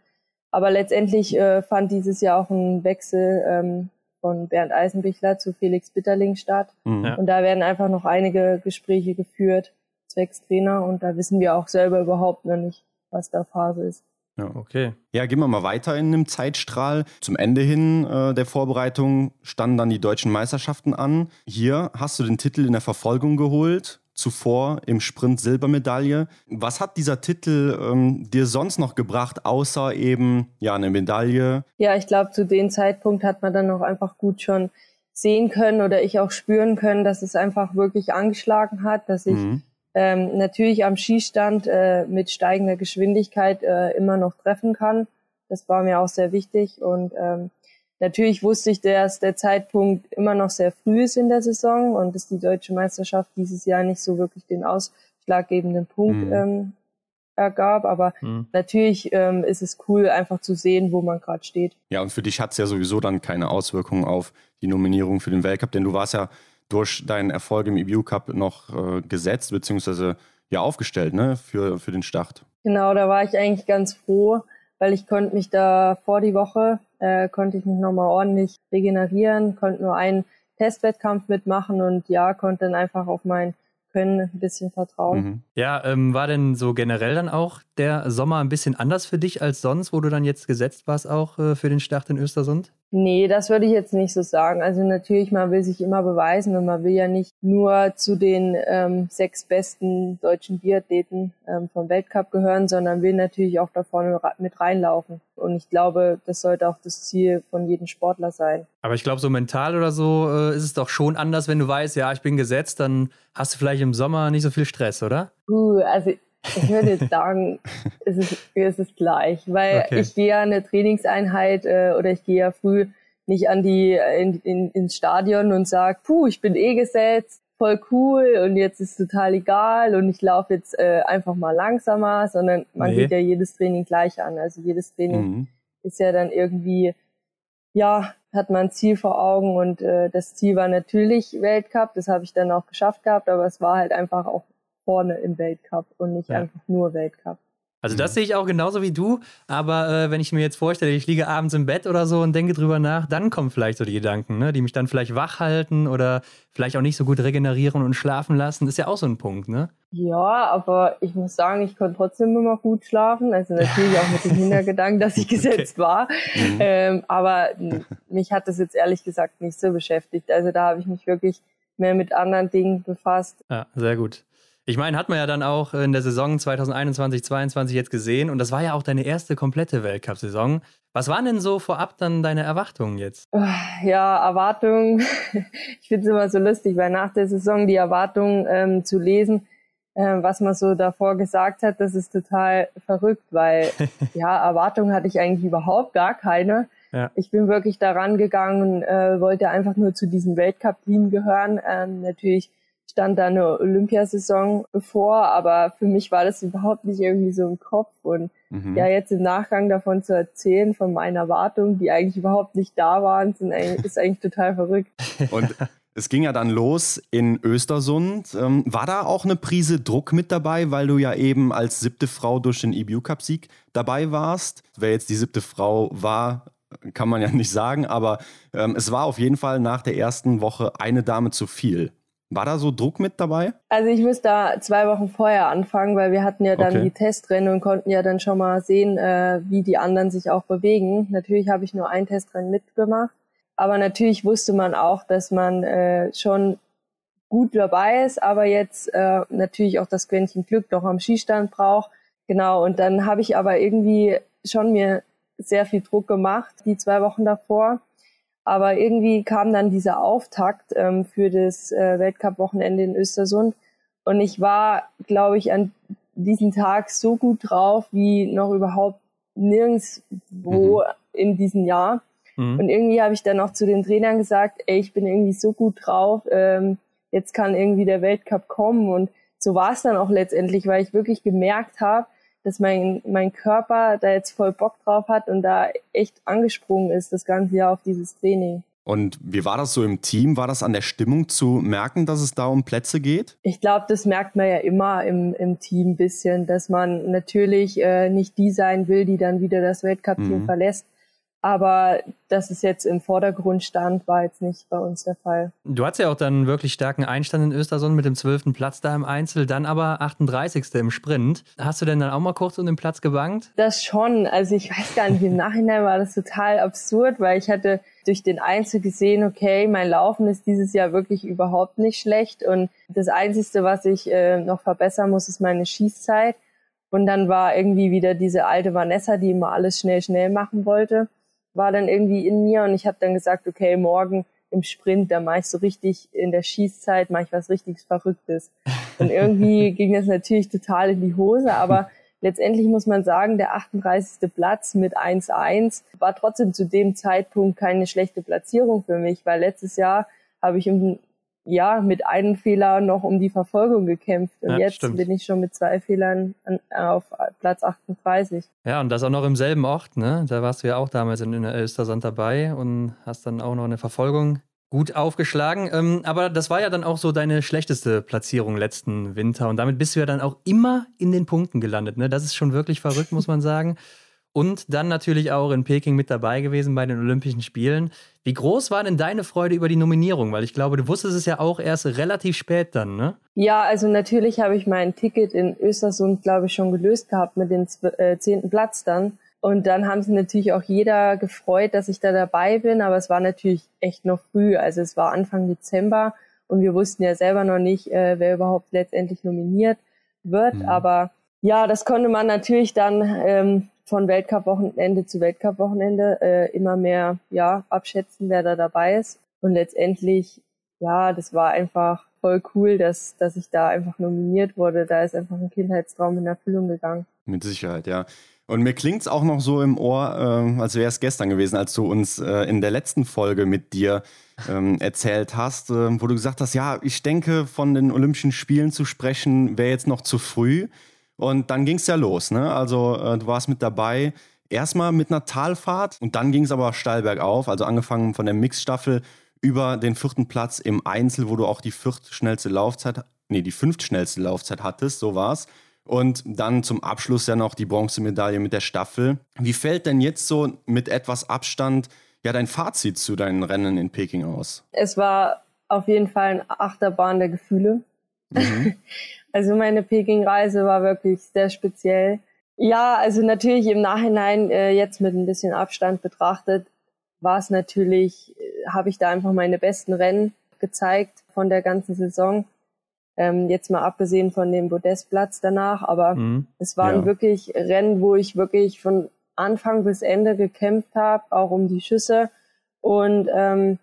Aber letztendlich äh, fand dieses Jahr auch ein Wechsel ähm, von Bernd Eisenbichler zu Felix Bitterling statt. Mhm. Und da werden einfach noch einige Gespräche geführt zwecks Trainer und da wissen wir auch selber überhaupt noch nicht, was da Phase ist. Ja, okay. Ja, gehen wir mal weiter in einem Zeitstrahl. Zum Ende hin äh, der Vorbereitung standen dann die deutschen Meisterschaften an. Hier hast du den Titel in der Verfolgung geholt zuvor im Sprint Silbermedaille. Was hat dieser Titel ähm, dir sonst noch gebracht, außer eben ja eine Medaille? Ja, ich glaube, zu dem Zeitpunkt hat man dann auch einfach gut schon sehen können oder ich auch spüren können, dass es einfach wirklich angeschlagen hat, dass ich mhm. ähm, natürlich am Skistand äh, mit steigender Geschwindigkeit äh, immer noch treffen kann. Das war mir auch sehr wichtig und ähm, Natürlich wusste ich, dass der Zeitpunkt immer noch sehr früh ist in der Saison und dass die deutsche Meisterschaft dieses Jahr nicht so wirklich den ausschlaggebenden Punkt mhm. ähm, ergab. Aber mhm. natürlich ähm, ist es cool, einfach zu sehen, wo man gerade steht. Ja, und für dich hat es ja sowieso dann keine Auswirkungen auf die Nominierung für den Weltcup, denn du warst ja durch deinen Erfolg im EBU Cup noch äh, gesetzt, beziehungsweise ja aufgestellt, ne, für, für den Start. Genau, da war ich eigentlich ganz froh, weil ich konnte mich da vor die Woche, äh, konnte ich mich nochmal ordentlich regenerieren, konnte nur einen Testwettkampf mitmachen und ja, konnte dann einfach auf mein Können ein bisschen vertrauen. Mhm. Ja, ähm, war denn so generell dann auch der Sommer ein bisschen anders für dich als sonst, wo du dann jetzt gesetzt warst, auch äh, für den Start in Östersund? Nee, das würde ich jetzt nicht so sagen. Also natürlich, man will sich immer beweisen und man will ja nicht nur zu den ähm, sechs besten deutschen Biathleten ähm, vom Weltcup gehören, sondern will natürlich auch da vorne mit reinlaufen. Und ich glaube, das sollte auch das Ziel von jedem Sportler sein. Aber ich glaube, so mental oder so äh, ist es doch schon anders, wenn du weißt, ja, ich bin gesetzt, dann hast du vielleicht im Sommer nicht so viel Stress, oder? Uh, also ich würde jetzt sagen, es ist, es ist gleich, weil okay. ich gehe ja eine Trainingseinheit äh, oder ich gehe ja früh nicht an die in, in, ins Stadion und sage, puh, ich bin eh gesetzt, voll cool und jetzt ist total egal und ich laufe jetzt äh, einfach mal langsamer, sondern man nee. geht ja jedes Training gleich an. Also jedes Training mhm. ist ja dann irgendwie, ja, hat man ein Ziel vor Augen und äh, das Ziel war natürlich Weltcup, das habe ich dann auch geschafft gehabt, aber es war halt einfach auch vorne im Weltcup und nicht ja. einfach nur Weltcup. Also das sehe ich auch genauso wie du, aber äh, wenn ich mir jetzt vorstelle, ich liege abends im Bett oder so und denke drüber nach, dann kommen vielleicht so die Gedanken, ne, die mich dann vielleicht wach halten oder vielleicht auch nicht so gut regenerieren und schlafen lassen. Das ist ja auch so ein Punkt, ne? Ja, aber ich muss sagen, ich konnte trotzdem immer gut schlafen. Also [laughs] natürlich auch mit dem Hintergedanken, dass ich gesetzt okay. war. Mhm. Ähm, aber mich hat das jetzt ehrlich gesagt nicht so beschäftigt. Also da habe ich mich wirklich mehr mit anderen Dingen befasst. Ja, sehr gut. Ich meine, hat man ja dann auch in der Saison 2021, 2022 jetzt gesehen und das war ja auch deine erste komplette Weltcup-Saison. Was waren denn so vorab dann deine Erwartungen jetzt? Ja, Erwartungen. [laughs] Ich finde es immer so lustig, weil nach der Saison die Erwartungen ähm, zu lesen, äh, was man so davor gesagt hat, das ist total verrückt, weil [laughs] ja, Erwartungen hatte ich eigentlich überhaupt gar keine. Ja. Ich bin wirklich daran gegangen und äh, wollte einfach nur zu diesem Weltcup-Team gehören. Ähm, natürlich stand da eine Olympiasaison bevor, aber für mich war das überhaupt nicht irgendwie so im Kopf und mhm. ja, jetzt im Nachgang davon zu erzählen, von meinen Erwartungen, die eigentlich überhaupt nicht da waren, sind eigentlich, ist eigentlich total verrückt. [laughs] Und es ging ja dann los in Östersund. Ähm, war da auch eine Prise Druck mit dabei, weil du ja eben als siebte Frau durch den EBU Cup Sieg dabei warst? Wer jetzt die siebte Frau war, kann man ja nicht sagen, aber ähm, es war auf jeden Fall nach der ersten Woche eine Dame zu viel. War da so Druck mit dabei? Also ich muss da zwei Wochen vorher anfangen, weil wir hatten ja dann okay. die Testrennen und konnten ja dann schon mal sehen, äh, wie die anderen sich auch bewegen. Natürlich habe ich nur ein Testrennen mitgemacht, aber natürlich wusste man auch, dass man äh, schon gut dabei ist, aber jetzt äh, natürlich auch das Quäntchen Glück noch am Skistand braucht. Genau, und dann habe ich aber irgendwie schon mir sehr viel Druck gemacht, die zwei Wochen davor aber irgendwie kam dann dieser Auftakt ähm, für das äh, Weltcup-Wochenende in Östersund. Und ich war, glaube ich, an diesem Tag so gut drauf wie noch überhaupt nirgendwo mhm. in diesem Jahr. Mhm. Und irgendwie habe ich dann auch zu den Trainern gesagt, ey, ich bin irgendwie so gut drauf, ähm, jetzt kann irgendwie der Weltcup kommen. Und so war es dann auch letztendlich, weil ich wirklich gemerkt habe, dass mein, mein Körper da jetzt voll Bock drauf hat und da echt angesprungen ist, das ganze Jahr auf dieses Training. Und wie war das so im Team? War das an der Stimmung zu merken, dass es da um Plätze geht? Ich glaube, das merkt man ja immer im, im Team ein bisschen, dass man natürlich äh, nicht die sein will, die dann wieder das Weltcup-Team mhm. verlässt. Aber dass es jetzt im Vordergrund stand, war jetzt nicht bei uns der Fall. Du hattest ja auch dann wirklich starken Einstand in Östersund mit dem 12. Platz da im Einzel, dann aber 38. im Sprint. Hast du denn dann auch mal kurz um den Platz gebankt? Das schon. Also ich weiß gar nicht, im Nachhinein war das total absurd, weil ich hatte durch den Einzel gesehen, okay, mein Laufen ist dieses Jahr wirklich überhaupt nicht schlecht und das Einzige, was ich äh, noch verbessern muss, ist meine Schießzeit. Und dann war irgendwie wieder diese alte Vanessa, die immer alles schnell, schnell machen wollte war dann irgendwie in mir und ich habe dann gesagt, okay, morgen im Sprint, da mache ich so richtig in der Schießzeit, mache ich was richtig Verrücktes. Und [laughs] irgendwie ging das natürlich total in die Hose, aber letztendlich muss man sagen, der 38. Platz mit 1-1 war trotzdem zu dem Zeitpunkt keine schlechte Platzierung für mich, weil letztes Jahr habe ich im ja, mit einem Fehler noch um die Verfolgung gekämpft. Und ja, jetzt stimmt. bin ich schon mit zwei Fehlern an, auf Platz 38. Ja, und das auch noch im selben Ort, ne? Da warst du ja auch damals in, in Östersand dabei und hast dann auch noch eine Verfolgung gut aufgeschlagen. Ähm, aber das war ja dann auch so deine schlechteste Platzierung letzten Winter. Und damit bist du ja dann auch immer in den Punkten gelandet. Ne? Das ist schon wirklich verrückt, muss man sagen [laughs] und dann natürlich auch in Peking mit dabei gewesen bei den Olympischen Spielen. Wie groß war denn deine Freude über die Nominierung? Weil ich glaube, du wusstest es ja auch erst relativ spät dann, ne? Ja, also natürlich habe ich mein Ticket in Östersund, glaube ich, schon gelöst gehabt mit dem äh, zehnten Platz dann. Und dann haben sich natürlich auch jeder gefreut, dass ich da dabei bin. Aber es war natürlich echt noch früh. Also es war Anfang Dezember und wir wussten ja selber noch nicht, äh, wer überhaupt letztendlich nominiert wird. Mhm. Aber ja, das konnte man natürlich dann ähm, von Weltcup-Wochenende zu Weltcup-Wochenende äh, immer mehr ja, abschätzen, wer da dabei ist. Und letztendlich, ja, das war einfach voll cool, dass, dass ich da einfach nominiert wurde. Da ist einfach ein Kindheitstraum in Erfüllung gegangen. Mit Sicherheit, ja. Und mir klingt es auch noch so im Ohr, äh, als wäre es gestern gewesen, als du uns äh, in der letzten Folge mit dir ähm, erzählt hast, äh, wo du gesagt hast, ja, ich denke, von den Olympischen Spielen zu sprechen, wäre jetzt noch zu früh. Und dann ging es ja los. Ne? Also äh, du warst mit dabei. Erstmal mit einer Talfahrt und dann ging es aber steil bergauf. Also angefangen von der Mixstaffel über den vierten Platz im Einzel, wo du auch die viertschnellste Laufzeit, nee, die fünftschnellste Laufzeit hattest, so war's. Und dann zum Abschluss ja noch die Bronzemedaille mit der Staffel. Wie fällt denn jetzt so mit etwas Abstand ja dein Fazit zu deinen Rennen in Peking aus? Es war auf jeden Fall eine Achterbahn der Gefühle. Mhm. [laughs] Also meine Peking-Reise war wirklich sehr speziell. Ja, also natürlich im Nachhinein, äh, jetzt mit ein bisschen Abstand betrachtet, war es natürlich, äh, habe ich da einfach meine besten Rennen gezeigt von der ganzen Saison. Ähm, jetzt mal abgesehen von dem Podestplatz danach, aber mhm. es waren ja. wirklich Rennen, wo ich wirklich von Anfang bis Ende gekämpft habe, auch um die Schüsse und ähm,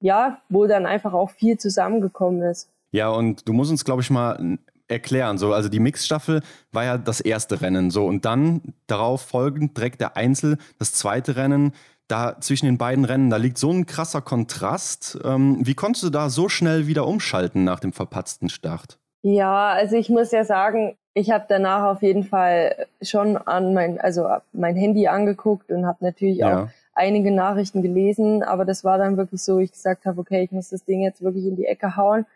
ja, wo dann einfach auch viel zusammengekommen ist. Ja, und du musst uns, glaube ich, mal erklären. So, also die Mixstaffel war ja das erste Rennen. So, und dann darauf folgend direkt der Einzel, das zweite Rennen. Da zwischen den beiden Rennen, da liegt so ein krasser Kontrast. Ähm, wie konntest du da so schnell wieder umschalten nach dem verpatzten Start? Ja, also ich muss ja sagen, ich habe danach auf jeden Fall schon an mein, also mein Handy angeguckt und habe natürlich ja. auch einige Nachrichten gelesen, aber das war dann wirklich so, ich gesagt habe, okay, ich muss das Ding jetzt wirklich in die Ecke hauen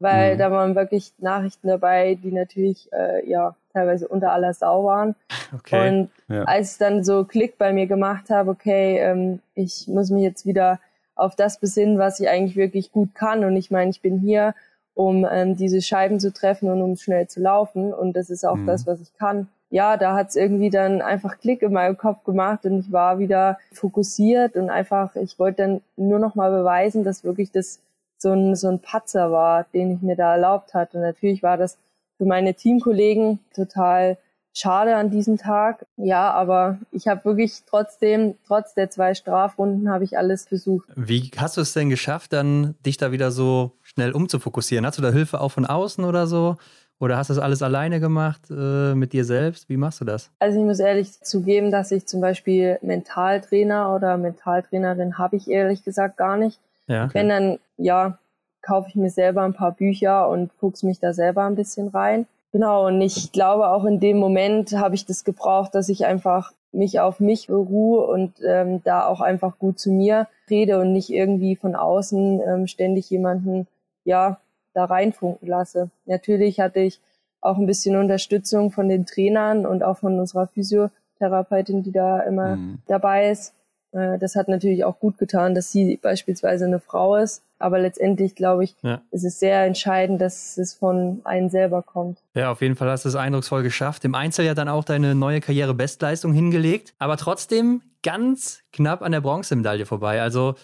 weil mhm. da waren wirklich Nachrichten dabei, die natürlich äh, ja teilweise unter aller Sau waren. [laughs] Okay. Und ja. als ich dann so Klick bei mir gemacht habe, okay, ähm, ich muss mich jetzt wieder auf das besinnen, was ich eigentlich wirklich gut kann. Und ich meine, ich bin hier, um ähm, diese Scheiben zu treffen und um schnell zu laufen. Und das ist auch mhm. das, was ich kann. Ja, da hat's irgendwie dann einfach Klick in meinem Kopf gemacht und ich war wieder fokussiert und einfach, ich wollte dann nur noch mal beweisen, dass wirklich das so ein, so ein Patzer war, den ich mir da erlaubt hatte. Und natürlich war das für meine Teamkollegen total schade an diesem Tag. Ja, aber ich habe wirklich trotzdem, trotz der zwei Strafrunden, habe ich alles versucht. Wie hast du es denn geschafft, dann dich da wieder so schnell umzufokussieren? Hast du da Hilfe auch von außen oder so? Oder hast du das alles alleine gemacht äh, mit dir selbst? Wie machst du das? Also ich muss ehrlich zugeben, dass ich zum Beispiel Mentaltrainer oder Mentaltrainerin habe ich ehrlich gesagt gar nicht. Ja. Wenn dann, ja, kaufe ich mir selber ein paar Bücher und fuchs mich da selber ein bisschen rein. Genau, und ich glaube auch in dem Moment habe ich das gebraucht, dass ich einfach mich auf mich beruhe und ähm, da auch einfach gut zu mir rede und nicht irgendwie von außen ähm, ständig jemanden ja da reinfunken lasse. Natürlich hatte ich auch ein bisschen Unterstützung von den Trainern und auch von unserer Physiotherapeutin, die da immer mhm. dabei ist. Äh, das hat natürlich auch gut getan, dass sie beispielsweise eine Frau ist. Aber letztendlich, glaube ich, ja. ist es sehr entscheidend, dass es von einem selber kommt. Ja, auf jeden Fall hast du es eindrucksvoll geschafft. Im Einzel ja dann auch deine neue Karriere-Bestleistung hingelegt. Aber trotzdem ganz knapp an der Bronzemedaille vorbei. Also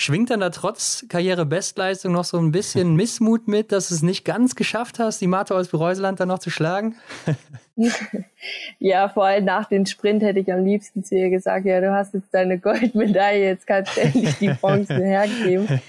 Schwingt dann da trotz Karrierebestleistung noch so ein bisschen [laughs] Missmut mit, dass du es nicht ganz geschafft hast, die Martha aus Bereuseland dann noch zu schlagen? [laughs] ja, vor allem nach dem Sprint hätte ich am liebsten zu ihr gesagt, ja, du hast jetzt deine Goldmedaille, jetzt kannst du endlich die Bronze [laughs] hergeben.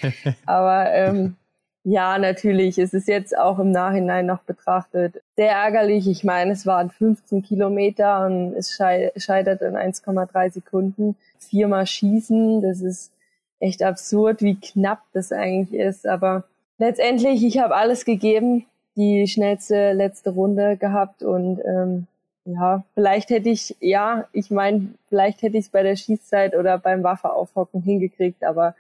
Aber ähm, ja, natürlich, es ist jetzt auch im Nachhinein noch betrachtet sehr ärgerlich. Ich meine, es waren 15 Kilometer und es scheitert in 1,3 Sekunden. Viermal schießen, das ist echt absurd, wie knapp das eigentlich ist. Aber letztendlich, ich habe alles gegeben, die schnellste letzte Runde gehabt und ähm, ja, vielleicht hätte ich, ja, ich meine, vielleicht hätte ich es bei der Schießzeit oder beim Waffe aufhocken hingekriegt, aber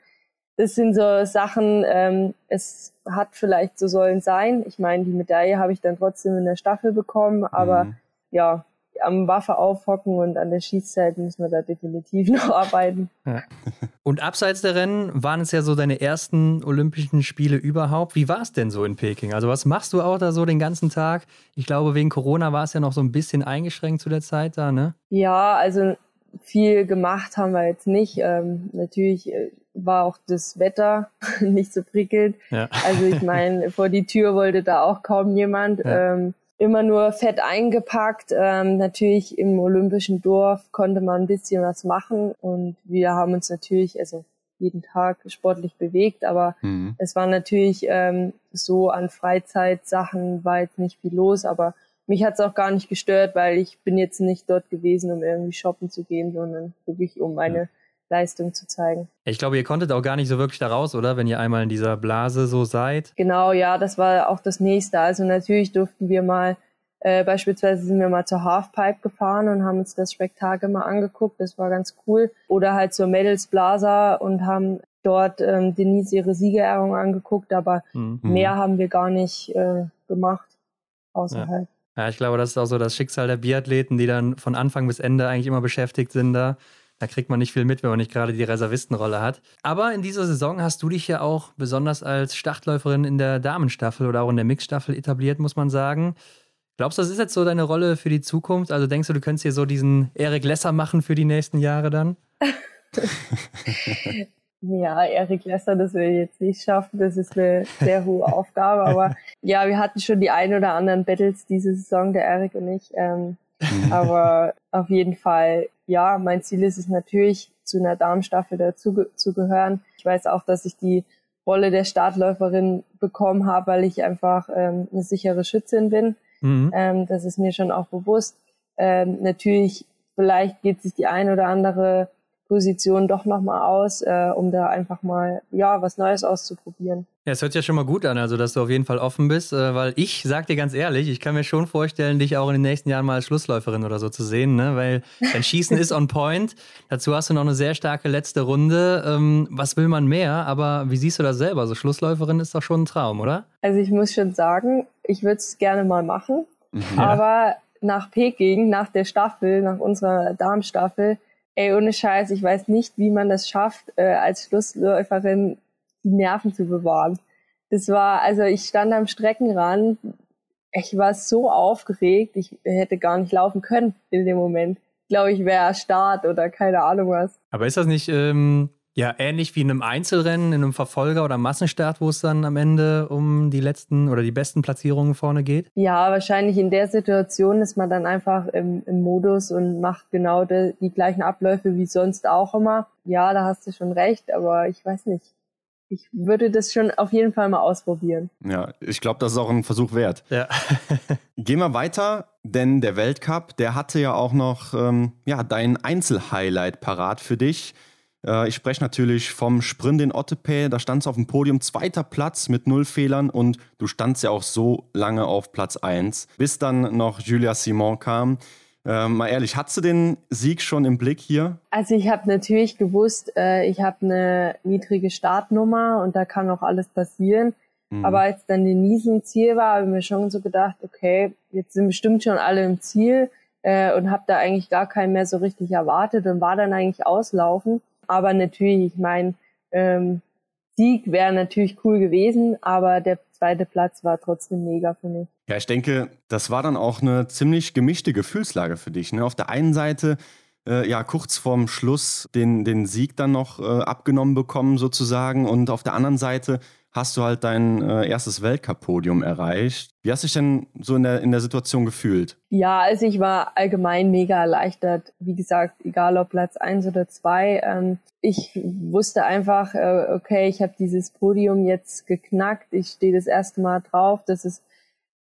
das sind so Sachen, ähm, es hat vielleicht so sollen sein. Ich meine, die Medaille habe ich dann trotzdem in der Staffel bekommen, aber mhm. ja, am Waffe aufhocken und an der Schießzeit müssen wir da definitiv [laughs] noch arbeiten. Ja. [laughs] Und abseits der Rennen waren es ja so deine ersten Olympischen Spiele überhaupt. Wie war es denn so in Peking? Also was machst du auch da so den ganzen Tag? Ich glaube, wegen Corona war es ja noch so ein bisschen eingeschränkt zu der Zeit da, ne? Ja, also viel gemacht haben wir jetzt nicht. Ähm, natürlich äh, war auch das Wetter [laughs] nicht so prickelnd. Ja. Also ich meine, vor die Tür wollte da auch kaum jemand. Ja. Ähm, immer nur fett eingepackt. Ähm, natürlich im Olympischen Dorf konnte man ein bisschen was machen und wir haben uns natürlich, also jeden Tag sportlich bewegt, aber mhm. es war natürlich ähm, so an Freizeitsachen war jetzt nicht viel los, aber mich hat es auch gar nicht gestört, weil ich bin jetzt nicht dort gewesen, um irgendwie shoppen zu gehen, sondern wirklich um meine Leistung zu zeigen. Ich glaube, ihr konntet auch gar nicht so wirklich da raus, oder? Wenn ihr einmal in dieser Blase so seid. Genau, ja, das war auch das nächste. Also natürlich durften wir mal, äh, beispielsweise sind wir mal zur Halfpipe gefahren und haben uns das Spektakel mal angeguckt. Das war ganz cool. Oder halt zur Medals Blaser und haben dort ähm, Denise ihre Siegerehrung angeguckt, aber mhm. mehr haben wir gar nicht äh, gemacht außerhalb. Ja. ja, ich glaube, das ist auch so das Schicksal der Biathleten, die dann von Anfang bis Ende eigentlich immer beschäftigt sind da. Da kriegt man nicht viel mit, wenn man nicht gerade die Reservistenrolle hat. Aber in dieser Saison hast du dich ja auch besonders als Startläuferin in der Damenstaffel oder auch in der Mixstaffel etabliert, muss man sagen. Glaubst du, das ist jetzt so deine Rolle für die Zukunft? Also denkst du, du könntest hier so diesen Erik Lesser machen für die nächsten Jahre dann? [laughs] ja, Erik Lesser, das will ich jetzt nicht schaffen. Das ist eine sehr hohe Aufgabe. Aber ja, wir hatten schon die ein oder anderen Battles diese Saison, der Erik und ich. Ähm, aber auf jeden Fall ja, mein Ziel ist es natürlich, zu einer Damenstaffel dazu zu gehören. Ich weiß auch, dass ich die Rolle der Startläuferin bekommen habe, weil ich einfach ähm, eine sichere Schützin bin. Mhm. Ähm, das ist mir schon auch bewusst. Ähm, natürlich, vielleicht geht sich die ein oder andere Position doch nochmal aus, äh, um da einfach mal ja was Neues auszuprobieren. Ja, es hört sich ja schon mal gut an, also dass du auf jeden Fall offen bist, äh, weil ich sag dir ganz ehrlich, ich kann mir schon vorstellen, dich auch in den nächsten Jahren mal als Schlussläuferin oder so zu sehen, ne? weil dein Schießen ist on point. Dazu hast du noch eine sehr starke letzte Runde. Ähm, was will man mehr? Aber wie siehst du das selber? So Schlussläuferin ist doch schon ein Traum, oder? Also ich muss schon sagen, ich würde es gerne mal machen, ja. aber nach Peking, nach der Staffel, nach unserer Darmstaffel, ey, ohne Scheiß, ich weiß nicht, wie man das schafft, äh, als Schlussläuferin die Nerven zu bewahren. Das war, also ich stand am Streckenrand, ich war so aufgeregt, ich hätte gar nicht laufen können in dem Moment. Ich glaube, ich wäre Start oder keine Ahnung was. Aber ist das nicht ähm, ja, ähnlich wie in einem Einzelrennen, in einem Verfolger oder Massenstart, wo es dann am Ende um die letzten oder die besten Platzierungen vorne geht? Ja, wahrscheinlich in der Situation ist man dann einfach im, im Modus und macht genau die, die gleichen Abläufe wie sonst auch immer. Ja, da hast du schon recht, aber ich weiß nicht. Ich würde das schon auf jeden Fall mal ausprobieren. Ja, ich glaube, das ist auch ein Versuch wert. Ja. [laughs] Gehen wir weiter, denn der Weltcup, der hatte ja auch noch ähm, ja, dein Einzelhighlight parat für dich. Äh, ich spreche natürlich vom Sprint in Ottepä. Da standst du auf dem Podium, zweiter Platz mit null Fehlern und du standst ja auch so lange auf Platz 1, bis dann noch Julia Simon kam. Äh, mal ehrlich, hattest du den Sieg schon im Blick hier? Also ich habe natürlich gewusst, äh, ich habe eine niedrige Startnummer und da kann noch alles passieren. Mhm. Aber als dann die Niesen im Ziel war, habe ich mir schon so gedacht, okay, jetzt sind bestimmt schon alle im Ziel äh, und habe da eigentlich gar keinen mehr so richtig erwartet und war dann eigentlich auslaufen. Aber natürlich, ich meine, ähm, Sieg wäre natürlich cool gewesen, aber der zweite Platz war trotzdem mega für mich. Ja, ich denke, das war dann auch eine ziemlich gemischte Gefühlslage für dich. Ne? Auf der einen Seite äh, ja kurz vorm Schluss den, den Sieg dann noch äh, abgenommen bekommen sozusagen und auf der anderen Seite hast du halt dein äh, erstes Weltcup-Podium erreicht. Wie hast du dich denn so in der, in der Situation gefühlt? Ja, also ich war allgemein mega erleichtert. Wie gesagt, egal ob Platz eins oder zwei. Ähm, ich wusste einfach, äh, okay, ich habe dieses Podium jetzt geknackt. Ich stehe das erste Mal drauf. Das ist,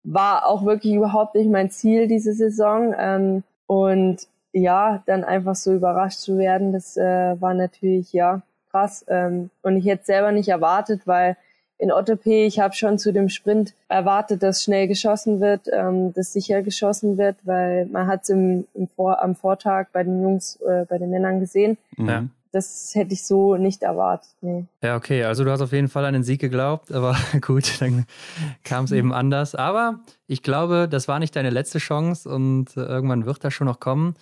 war auch wirklich überhaupt nicht mein Ziel diese Saison. Ähm, und ja, dann einfach so überrascht zu werden, das äh, war natürlich ja krass. Ähm, und ich hätte selber nicht erwartet, weil in Otterpee, ich habe schon zu dem Sprint erwartet, dass schnell geschossen wird, ähm, dass sicher geschossen wird, weil man hat es im, im Vor am Vortag bei den Jungs, äh, bei den Männern gesehen. Ja. Das hätte ich so nicht erwartet. Nee. Ja, okay, also du hast auf jeden Fall an den Sieg geglaubt, [laughs] aber gut, dann kam es eben anders. Aber ich glaube, das war nicht deine letzte Chance und äh, irgendwann wird das schon noch kommen.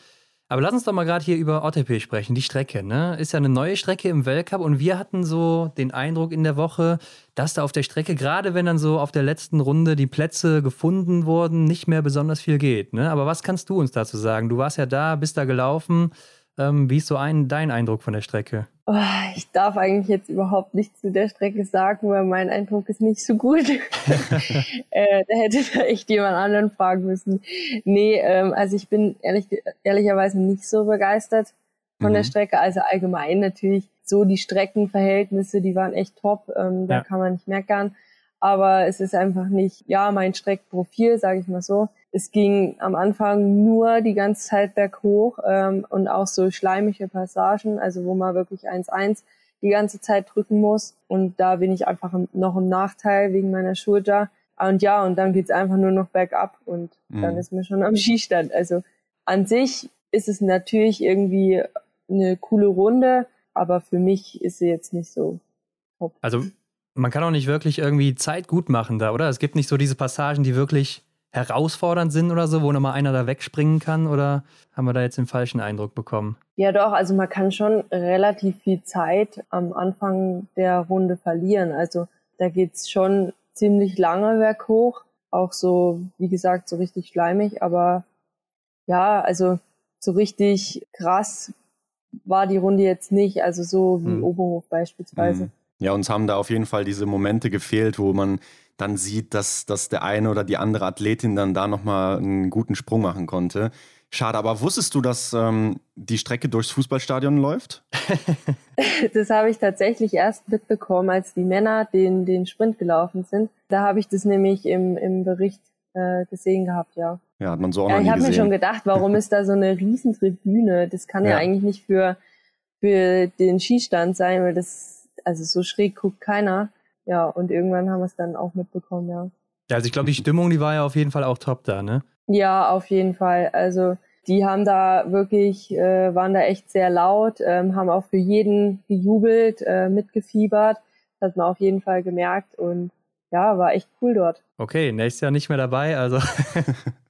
Aber lass uns doch mal gerade hier über OTP sprechen, die Strecke. Ne? Ist ja eine neue Strecke im Weltcup und wir hatten so den Eindruck in der Woche, dass da auf der Strecke, gerade wenn dann so auf der letzten Runde die Plätze gefunden wurden, nicht mehr besonders viel geht. Ne? Aber was kannst du uns dazu sagen? Du warst ja da, bist da gelaufen. Ähm, wie ist so ein, dein Eindruck von der Strecke? Oh, ich darf eigentlich jetzt überhaupt nichts zu der Strecke sagen, weil mein Eindruck ist nicht so gut. [laughs] äh, da hätte [laughs] echt jemand anderen fragen müssen. Nee, ähm, also ich bin ehrlich, ehrlicherweise nicht so begeistert von mhm. der Strecke. Also allgemein natürlich so die Streckenverhältnisse, die waren echt top. Ähm, da ja. kann man nicht meckern. Aber es ist einfach nicht, ja, mein Streckprofil, sage ich mal so. Es ging am Anfang nur die ganze Zeit berghoch ähm, und auch so schleimige Passagen, also wo man wirklich 1-1 die ganze Zeit drücken muss. Und da bin ich einfach noch im Nachteil wegen meiner Schulter. Und ja, und dann geht's einfach nur noch bergab und mhm. dann ist mir schon am [laughs] Skistand. Also an sich ist es natürlich irgendwie eine coole Runde, aber für mich ist sie jetzt nicht so top. Also man kann auch nicht wirklich irgendwie Zeit gut machen da, oder? Es gibt nicht so diese Passagen, die wirklich herausfordernd sind oder so, wo nochmal einer da wegspringen kann? Oder haben wir da jetzt den falschen Eindruck bekommen? Ja, doch, also man kann schon relativ viel Zeit am Anfang der Runde verlieren. Also da geht's schon ziemlich lange berghoch. Auch so, wie gesagt, so richtig schleimig, aber ja, also so richtig krass war die Runde jetzt nicht, also so wie hm. Oberhof beispielsweise. Hm. Ja, uns haben da auf jeden Fall diese Momente gefehlt, wo man dann sieht, dass, dass der eine oder die andere Athletin dann da nochmal einen guten Sprung machen konnte. Schade, aber wusstest du, dass ähm, die Strecke durchs Fußballstadion läuft? [laughs] das habe ich tatsächlich erst mitbekommen, als die Männer den, den Sprint gelaufen sind. Da habe ich das nämlich im, im Bericht äh, gesehen gehabt, ja. Ja, hat man so auch ja, noch Ich habe mir schon gedacht, warum [laughs] ist da so eine Riesentribüne? Das kann ja, ja eigentlich nicht für, für den Skistand sein, weil das, also so schräg guckt keiner ja, und irgendwann haben wir es dann auch mitbekommen, ja. Ja, also ich glaube, die Stimmung, die war ja auf jeden Fall auch top da, ne? Ja, auf jeden Fall. Also die haben da wirklich, äh, waren da echt sehr laut, ähm, haben auch für jeden gejubelt, äh, mitgefiebert. Das hat man auf jeden Fall gemerkt und ja, war echt cool dort. Okay, nächstes Jahr nicht mehr dabei, also [laughs]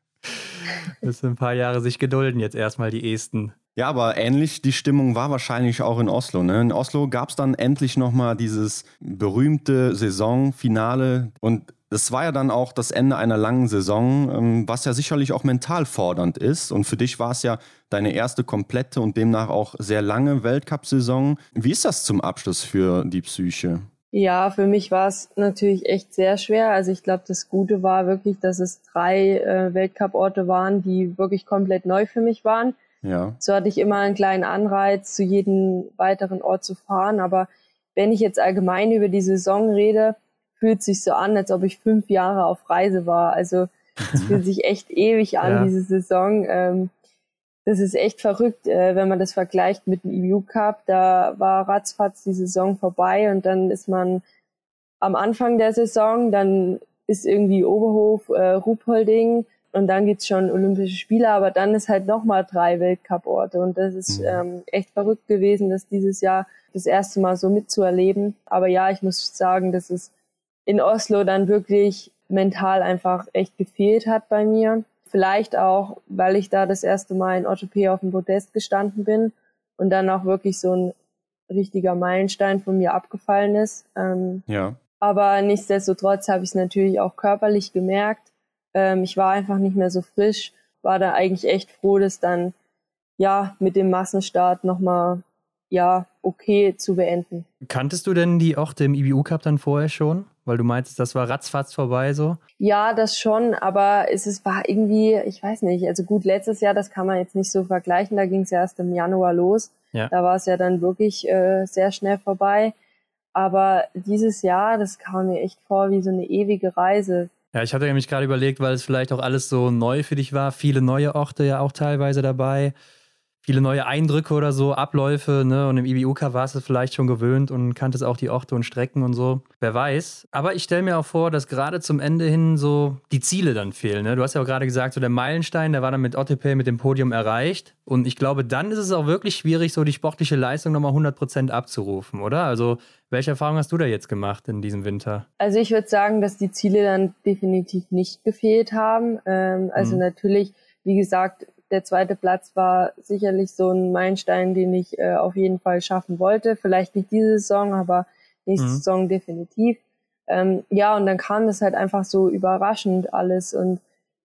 müssen ein paar Jahre sich gedulden, jetzt erstmal die Esten. Ja, aber ähnlich die Stimmung war wahrscheinlich auch in Oslo. Ne? In Oslo gab es dann endlich nochmal dieses berühmte Saisonfinale und es war ja dann auch das Ende einer langen Saison, ähm, was ja sicherlich auch mental fordernd ist. Und für dich war es ja deine erste komplette und demnach auch sehr lange Weltcup-Saison. Wie ist das zum Abschluss für die Psyche? Ja, für mich war es natürlich echt sehr schwer. Also ich glaube, das Gute war wirklich, dass es drei äh, Weltcup-Orte waren, die wirklich komplett neu für mich waren. Ja. So hatte ich immer einen kleinen Anreiz, zu jedem weiteren Ort zu fahren. Aber wenn ich jetzt allgemein über die Saison rede, fühlt sich so an, als ob ich fünf Jahre auf Reise war. Also es fühlt [laughs] sich echt ewig an, ja. diese Saison. Ähm, das ist echt verrückt, äh, wenn man das vergleicht mit dem EBU Cup. Da war ratzfatz die Saison vorbei und dann ist man am Anfang der Saison, dann ist irgendwie Oberhof, äh, Ruhpolding, und dann geht's schon Olympische Spiele, aber dann ist halt nochmal drei Weltcup-Orte und das ist mhm. ähm, echt verrückt gewesen, das dieses Jahr das erste Mal so mitzuerleben. Aber ja, ich muss sagen, dass es in Oslo dann wirklich mental einfach echt gefehlt hat bei mir. Vielleicht auch, weil ich da das erste Mal in OTP auf dem Podest gestanden bin und dann auch wirklich so ein richtiger Meilenstein von mir abgefallen ist. Ähm, ja. Aber nichtsdestotrotz habe ich es natürlich auch körperlich gemerkt. Ähm, ich war einfach nicht mehr so frisch, war da eigentlich echt froh, dass dann ja mit dem Massenstart nochmal ja okay zu beenden. Kanntest du denn die Orte im IBU Cup dann vorher schon? Weil du meintest, das war ratzfatz vorbei so? Ja, das schon, aber es ist, war irgendwie, ich weiß nicht, also gut, letztes Jahr, das kann man jetzt nicht so vergleichen, da ging es ja erst im Januar los. Ja. Da war es ja dann wirklich äh, sehr schnell vorbei. Aber dieses Jahr, das kam mir echt vor wie so eine ewige Reise. Ja, ich hatte nämlich gerade überlegt, weil es vielleicht auch alles so neu für dich war, viele neue Orte ja auch teilweise dabei viele neue Eindrücke oder so, Abläufe, ne? Und im IBU-Cup war es vielleicht schon gewöhnt und kanntest auch die Orte und Strecken und so. Wer weiß. Aber ich stelle mir auch vor, dass gerade zum Ende hin so die Ziele dann fehlen. Ne? Du hast ja auch gerade gesagt, so der Meilenstein, der war dann mit Ottepay mit dem Podium erreicht. Und ich glaube, dann ist es auch wirklich schwierig, so die sportliche Leistung nochmal 100% abzurufen, oder? Also, welche Erfahrung hast du da jetzt gemacht in diesem Winter? Also, ich würde sagen, dass die Ziele dann definitiv nicht gefehlt haben. Ähm, also, mhm. natürlich, wie gesagt, der zweite Platz war sicherlich so ein Meilenstein, den ich äh, auf jeden Fall schaffen wollte. Vielleicht nicht diese Saison, aber nächste mhm. Saison definitiv. Ähm, ja, und dann kam das halt einfach so überraschend alles und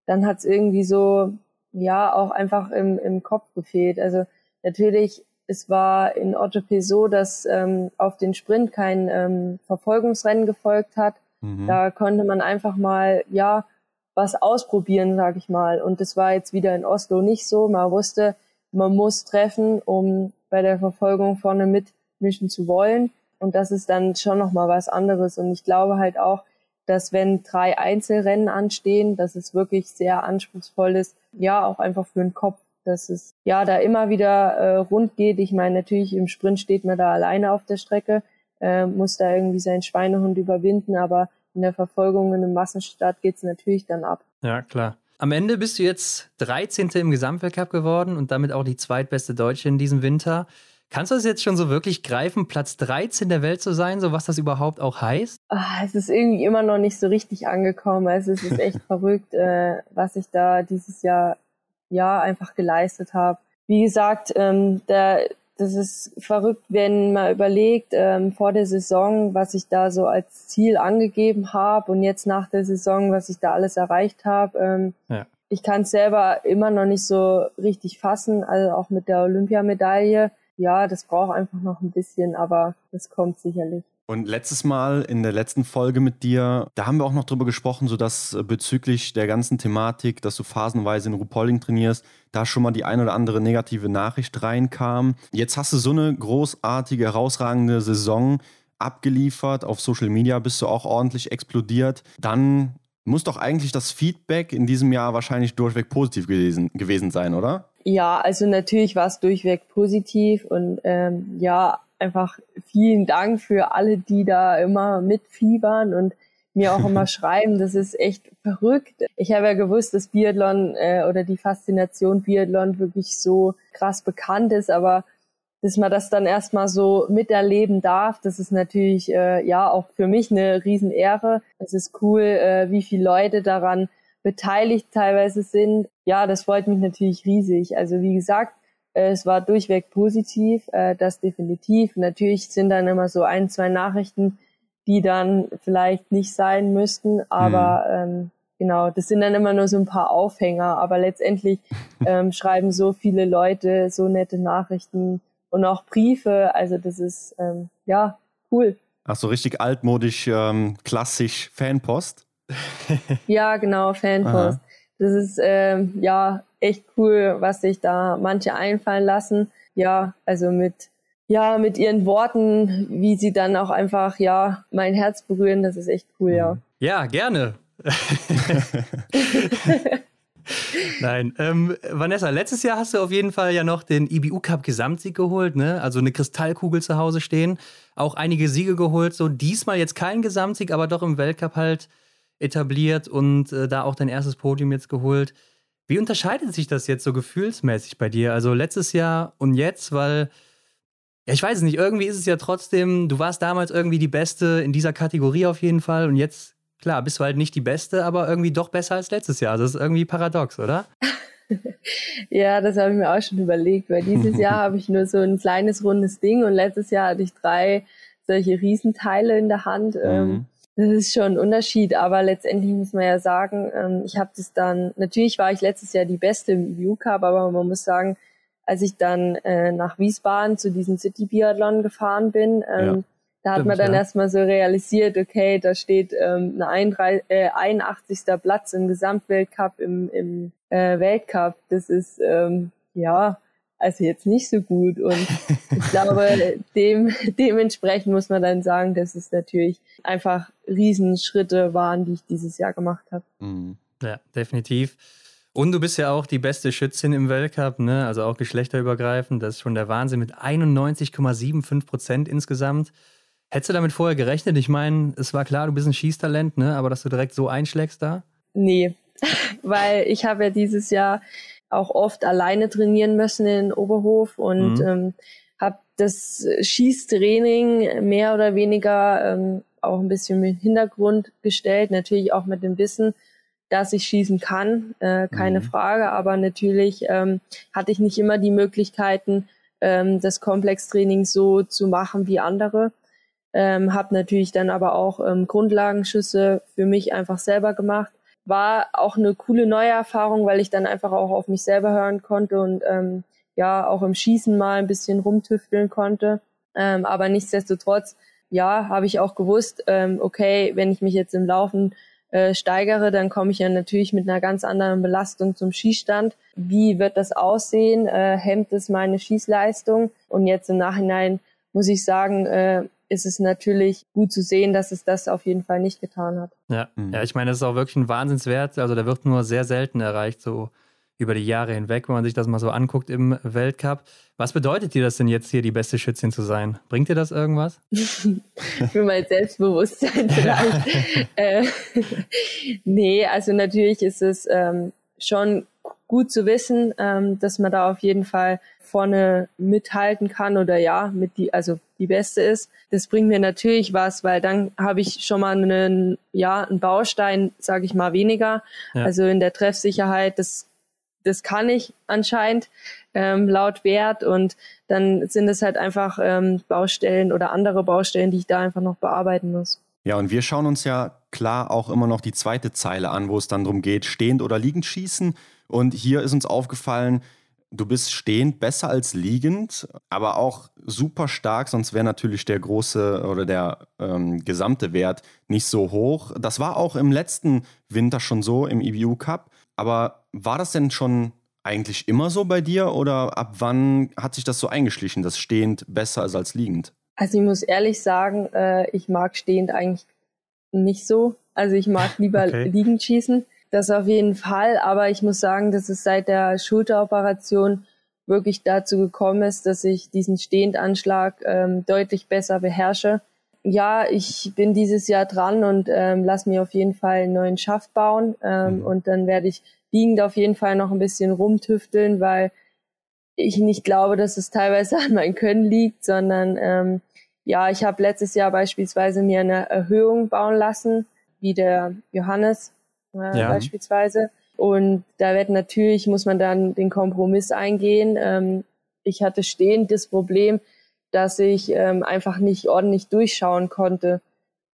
dann hat es irgendwie so, ja, auch einfach im, im Kopf gefehlt. Also natürlich, es war in Ottope so, dass ähm, auf den Sprint kein ähm, Verfolgungsrennen gefolgt hat. Mhm. Da konnte man einfach mal, ja, was ausprobieren, sag ich mal. Und das war jetzt wieder in Oslo nicht so. Man wusste, man muss treffen, um bei der Verfolgung vorne mitmischen zu wollen. Und das ist dann schon nochmal was anderes. Und ich glaube halt auch, dass wenn drei Einzelrennen anstehen, dass es wirklich sehr anspruchsvoll ist, ja, auch einfach für den Kopf, dass es ja da immer wieder äh, rund geht. Ich meine, natürlich im Sprint steht man da alleine auf der Strecke, äh, muss da irgendwie seinen Schweinehund überwinden, aber in der Verfolgung in einem Massenstart geht es natürlich dann ab. Ja, klar. Am Ende bist du jetzt 13. im Gesamtweltcup geworden und damit auch die zweitbeste Deutsche in diesem Winter. Kannst du das jetzt schon so wirklich greifen, Platz 13 der Welt zu sein, so was das überhaupt auch heißt? Ach, es ist irgendwie immer noch nicht so richtig angekommen. Also es ist echt [laughs] verrückt, äh, was ich da dieses Jahr ja einfach geleistet habe. Wie gesagt, ähm, der, das ist verrückt, wenn man überlegt, ähm, vor der Saison, was ich da so als Ziel angegeben habe und jetzt nach der Saison, was ich da alles erreicht habe. Ähm, ja. Ich kann es selber immer noch nicht so richtig fassen, also auch mit der Olympiamedaille. Ja, das braucht einfach noch ein bisschen, aber das kommt sicherlich. Und letztes Mal in der letzten Folge mit dir, da haben wir auch noch drüber gesprochen, so dass äh, bezüglich der ganzen Thematik, dass du phasenweise in Rupolding trainierst, da schon mal die ein oder andere negative Nachricht reinkam. Jetzt hast du so eine großartige, herausragende Saison abgeliefert. Auf Social Media bist du auch ordentlich explodiert. Dann muss doch eigentlich das Feedback in diesem Jahr wahrscheinlich durchweg positiv gewesen, gewesen sein, oder? Ja, also natürlich war es durchweg positiv und ähm, ja, einfach vielen Dank für alle, die da immer mitfiebern und mir auch immer [laughs] schreiben. Das ist echt verrückt. Ich habe ja gewusst, dass Biathlon äh, oder die Faszination Biathlon wirklich so krass bekannt ist, aber dass man das dann erstmal so miterleben darf, das ist natürlich äh, ja auch für mich eine Riesenehre. Es ist cool, äh, wie viele Leute daran beteiligt teilweise sind. Ja, das freut mich natürlich riesig. Also wie gesagt, es war durchweg positiv, äh, das definitiv. Natürlich sind dann immer so ein, zwei Nachrichten, die dann vielleicht nicht sein müssten, aber mhm. ähm, genau, das sind dann immer nur so ein paar Aufhänger, aber letztendlich [laughs] ähm, schreiben so viele Leute so nette Nachrichten und auch Briefe, also das ist ähm, ja cool. Ach so, richtig altmodisch, ähm, klassisch Fanpost? ja, genau, Fanpost. Aha. Das ist ähm, ja echt cool, was sich da manche einfallen lassen. Ja, also mit ja, mit ihren Worten, wie sie dann auch einfach, ja, mein Herz berühren, das ist echt cool, ja. Ja, gerne. [laughs] Nein, ähm, Vanessa, letztes Jahr hast du auf jeden Fall ja noch den IBU Cup Gesamtsieg geholt, ne? Also eine Kristallkugel zu Hause stehen, auch einige Siege geholt, so diesmal jetzt kein Gesamtsieg, aber doch im Weltcup halt etabliert und äh, da auch dein erstes Podium jetzt geholt. Wie unterscheidet sich das jetzt so gefühlsmäßig bei dir? Also letztes Jahr und jetzt, weil, ja, ich weiß es nicht, irgendwie ist es ja trotzdem, du warst damals irgendwie die Beste in dieser Kategorie auf jeden Fall und jetzt, klar, bist du halt nicht die Beste, aber irgendwie doch besser als letztes Jahr. Das ist irgendwie paradox, oder? [laughs] ja, das habe ich mir auch schon überlegt, weil dieses Jahr habe ich nur so ein kleines rundes Ding und letztes Jahr hatte ich drei solche Riesenteile in der Hand. Ähm, mhm. Das ist schon ein Unterschied, aber letztendlich muss man ja sagen, ähm, ich habe das dann, natürlich war ich letztes Jahr die Beste im View Cup, aber man muss sagen, als ich dann äh, nach Wiesbaden zu diesem City Biathlon gefahren bin, ähm, ja, da hat man dann ja. erstmal so realisiert, okay, da steht ähm, ein äh, 81. Platz im Gesamtweltcup, im, im äh, Weltcup. Das ist ähm, ja also jetzt nicht so gut. Und ich glaube, [laughs] dem, dementsprechend muss man dann sagen, dass es natürlich einfach Riesenschritte waren, die ich dieses Jahr gemacht habe. Mhm. Ja, definitiv. Und du bist ja auch die beste Schützin im Weltcup, ne? also auch geschlechterübergreifend. Das ist schon der Wahnsinn mit 91,75 Prozent insgesamt. Hättest du damit vorher gerechnet? Ich meine, es war klar, du bist ein Schießtalent, ne? aber dass du direkt so einschlägst da? Nee, [laughs] weil ich habe ja dieses Jahr auch oft alleine trainieren müssen in Oberhof und mhm. ähm, habe das Schießtraining mehr oder weniger ähm, auch ein bisschen mit Hintergrund gestellt, natürlich auch mit dem Wissen, dass ich schießen kann, äh, keine mhm. Frage, aber natürlich ähm, hatte ich nicht immer die Möglichkeiten, ähm, das Komplextraining so zu machen wie andere. Ähm, habe natürlich dann aber auch ähm, Grundlagenschüsse für mich einfach selber gemacht war auch eine coole neue Erfahrung, weil ich dann einfach auch auf mich selber hören konnte und ähm, ja auch im Schießen mal ein bisschen rumtüfteln konnte. Ähm, aber nichtsdestotrotz, ja, habe ich auch gewusst, ähm, okay, wenn ich mich jetzt im Laufen äh, steigere, dann komme ich ja natürlich mit einer ganz anderen Belastung zum Schießstand. Wie wird das aussehen? Äh, hemmt es meine Schießleistung? Und jetzt im Nachhinein muss ich sagen, äh, ist es natürlich gut zu sehen, dass es das auf jeden Fall nicht getan hat. Ja, mhm. ja ich meine, das ist auch wirklich ein Wahnsinnswert. Also der wird nur sehr selten erreicht, so über die Jahre hinweg, wenn man sich das mal so anguckt im Weltcup. Was bedeutet dir das denn jetzt hier, die beste Schützin zu sein? Bringt dir das irgendwas? [laughs] Für mein Selbstbewusstsein [laughs] vielleicht. äh, nee, also natürlich ist es ähm, schon gut zu wissen, ähm, dass man da auf jeden Fall vorne mithalten kann oder ja, mit die, also die beste ist. Das bringt mir natürlich was, weil dann habe ich schon mal einen, ja, einen Baustein, sage ich mal, weniger. Ja. Also in der Treffsicherheit, das, das kann ich anscheinend ähm, laut Wert und dann sind es halt einfach ähm, Baustellen oder andere Baustellen, die ich da einfach noch bearbeiten muss. Ja, und wir schauen uns ja klar auch immer noch die zweite Zeile an, wo es dann darum geht, stehend oder liegend schießen. Und hier ist uns aufgefallen, du bist stehend besser als liegend, aber auch super stark, sonst wäre natürlich der große oder der ähm, gesamte Wert nicht so hoch. Das war auch im letzten Winter schon so im EBU Cup. Aber war das denn schon eigentlich immer so bei dir oder ab wann hat sich das so eingeschlichen, dass stehend besser ist als liegend? Also ich muss ehrlich sagen, äh, ich mag stehend eigentlich nicht so. Also ich mag lieber okay. liegend schießen. Das auf jeden Fall, aber ich muss sagen, dass es seit der Schulteroperation wirklich dazu gekommen ist, dass ich diesen Stehendanschlag ähm, deutlich besser beherrsche. Ja, ich bin dieses Jahr dran und ähm, lass mir auf jeden Fall einen neuen Schaft bauen ähm, mhm. und dann werde ich liegend auf jeden Fall noch ein bisschen rumtüfteln, weil ich nicht glaube, dass es teilweise [laughs] an meinem Können liegt, sondern ähm, ja, ich habe letztes Jahr beispielsweise mir eine Erhöhung bauen lassen, wie der Johannes äh, ja. beispielsweise. Und da wird natürlich, muss man dann den Kompromiss eingehen. Ähm, ich hatte stehend das Problem, dass ich ähm, einfach nicht ordentlich durchschauen konnte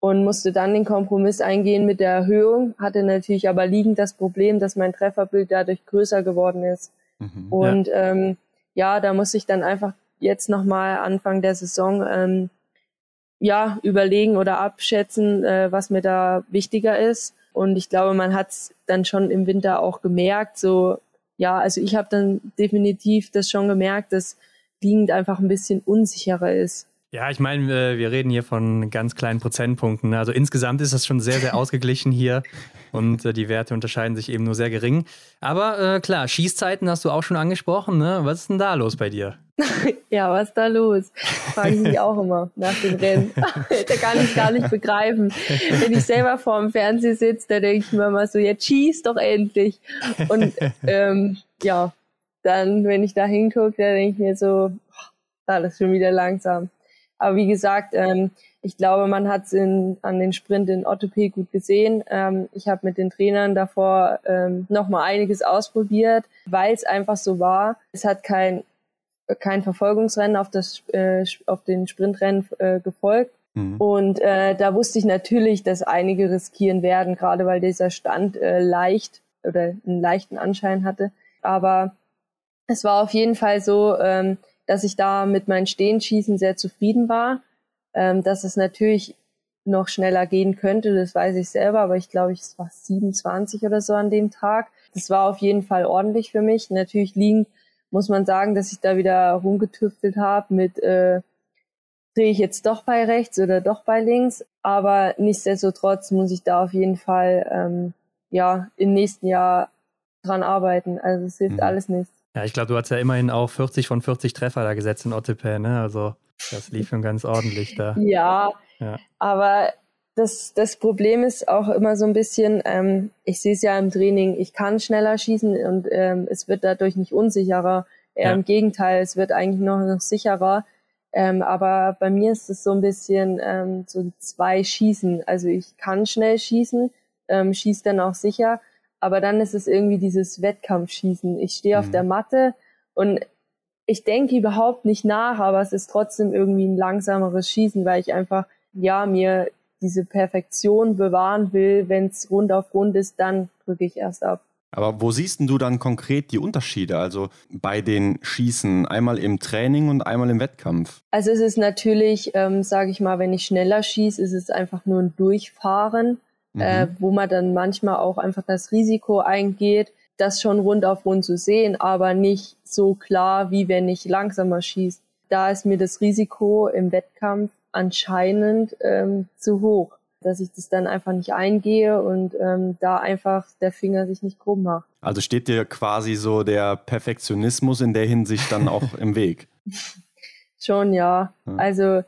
und musste dann den Kompromiss eingehen mit der Erhöhung, hatte natürlich aber liegend das Problem, dass mein Trefferbild dadurch größer geworden ist. Mhm, und ja. Ähm, ja, da muss ich dann einfach jetzt nochmal Anfang der Saison ähm, ja überlegen oder abschätzen, äh, was mir da wichtiger ist und ich glaube, man hat es dann schon im Winter auch gemerkt. So, ja, also ich habe dann definitiv das schon gemerkt, dass liegend einfach ein bisschen unsicherer ist. Ja, ich meine, wir reden hier von ganz kleinen Prozentpunkten. Ne? Also insgesamt ist das schon sehr, sehr ausgeglichen hier und äh, die Werte unterscheiden sich eben nur sehr gering. Aber äh, klar, Schießzeiten hast du auch schon angesprochen. Ne? Was ist denn da los bei dir? [laughs] ja, was ist da los? Frage ich mich auch immer nach dem Rennen. da kann ich gar nicht begreifen. Wenn ich selber vor dem Fernseher sitze, da denke ich mir immer so, jetzt schieß doch endlich. Und [laughs] ähm, ja, dann, wenn ich da hingucke, da denke ich mir so, da ist schon wieder langsam. Aber wie gesagt, ähm, Ich glaube, man hat es an den Sprint in Ottopee gut gesehen. Ähm, ich habe mit den Trainern davor ähm, noch mal einiges ausprobiert, weil es einfach so war. Es hat kein kein Verfolgungsrennen auf das äh, auf den Sprintrennen äh, gefolgt. Mhm. Und äh, da wusste ich natürlich, dass einige riskieren werden, gerade weil dieser Stand äh, leicht oder einen leichten Anschein hatte. Aber es war auf jeden Fall so, ähm, dass ich da mit meinen Stehenschießen sehr zufrieden war. Ähm, dass es natürlich noch schneller gehen könnte, das weiß ich selber, aber ich glaube, es war 27 oder so an dem Tag. Das war auf jeden Fall ordentlich für mich. Natürlich liegen, muss man sagen, dass ich da wieder rumgetüftelt habe mit äh, drehe ich jetzt doch bei rechts oder doch bei links. Aber nichtsdestotrotz muss ich da auf jeden Fall ähm, ja im nächsten Jahr dran arbeiten. Also es hilft mhm. alles nichts. Ja, ich glaube, du hast ja immerhin auch 40 von 40 Treffer da gesetzt in Ottepä, ne? Also das lief schon ganz ordentlich da. Ja, ja. aber das, das Problem ist auch immer so ein bisschen, ähm, ich sehe es ja im Training, ich kann schneller schießen und ähm, es wird dadurch nicht unsicherer. Eher ja. im Gegenteil, es wird eigentlich noch, noch sicherer. Ähm, aber bei mir ist es so ein bisschen ähm, so zwei Schießen. Also ich kann schnell schießen, ähm, schieße dann auch sicher, aber dann ist es irgendwie dieses Wettkampfschießen. Ich stehe mhm. auf der Matte und ich denke überhaupt nicht nach, aber es ist trotzdem irgendwie ein langsameres Schießen, weil ich einfach, ja, mir diese Perfektion bewahren will. Wenn es rund auf rund ist, dann drücke ich erst ab. Aber wo siehst du dann konkret die Unterschiede? Also bei den Schießen, einmal im Training und einmal im Wettkampf? Also es ist natürlich, ähm, sage ich mal, wenn ich schneller schieße, ist es einfach nur ein Durchfahren mhm. äh, wo man dann manchmal auch einfach das Risiko eingeht, das schon rund auf rund zu sehen, aber nicht so klar, wie wenn ich langsamer schieße. Da ist mir das Risiko im Wettkampf anscheinend ähm, zu hoch, dass ich das dann einfach nicht eingehe und ähm, da einfach der Finger sich nicht krumm macht. Also steht dir quasi so der Perfektionismus in der Hinsicht dann auch im [laughs] Weg? Schon, ja. ja. Also ja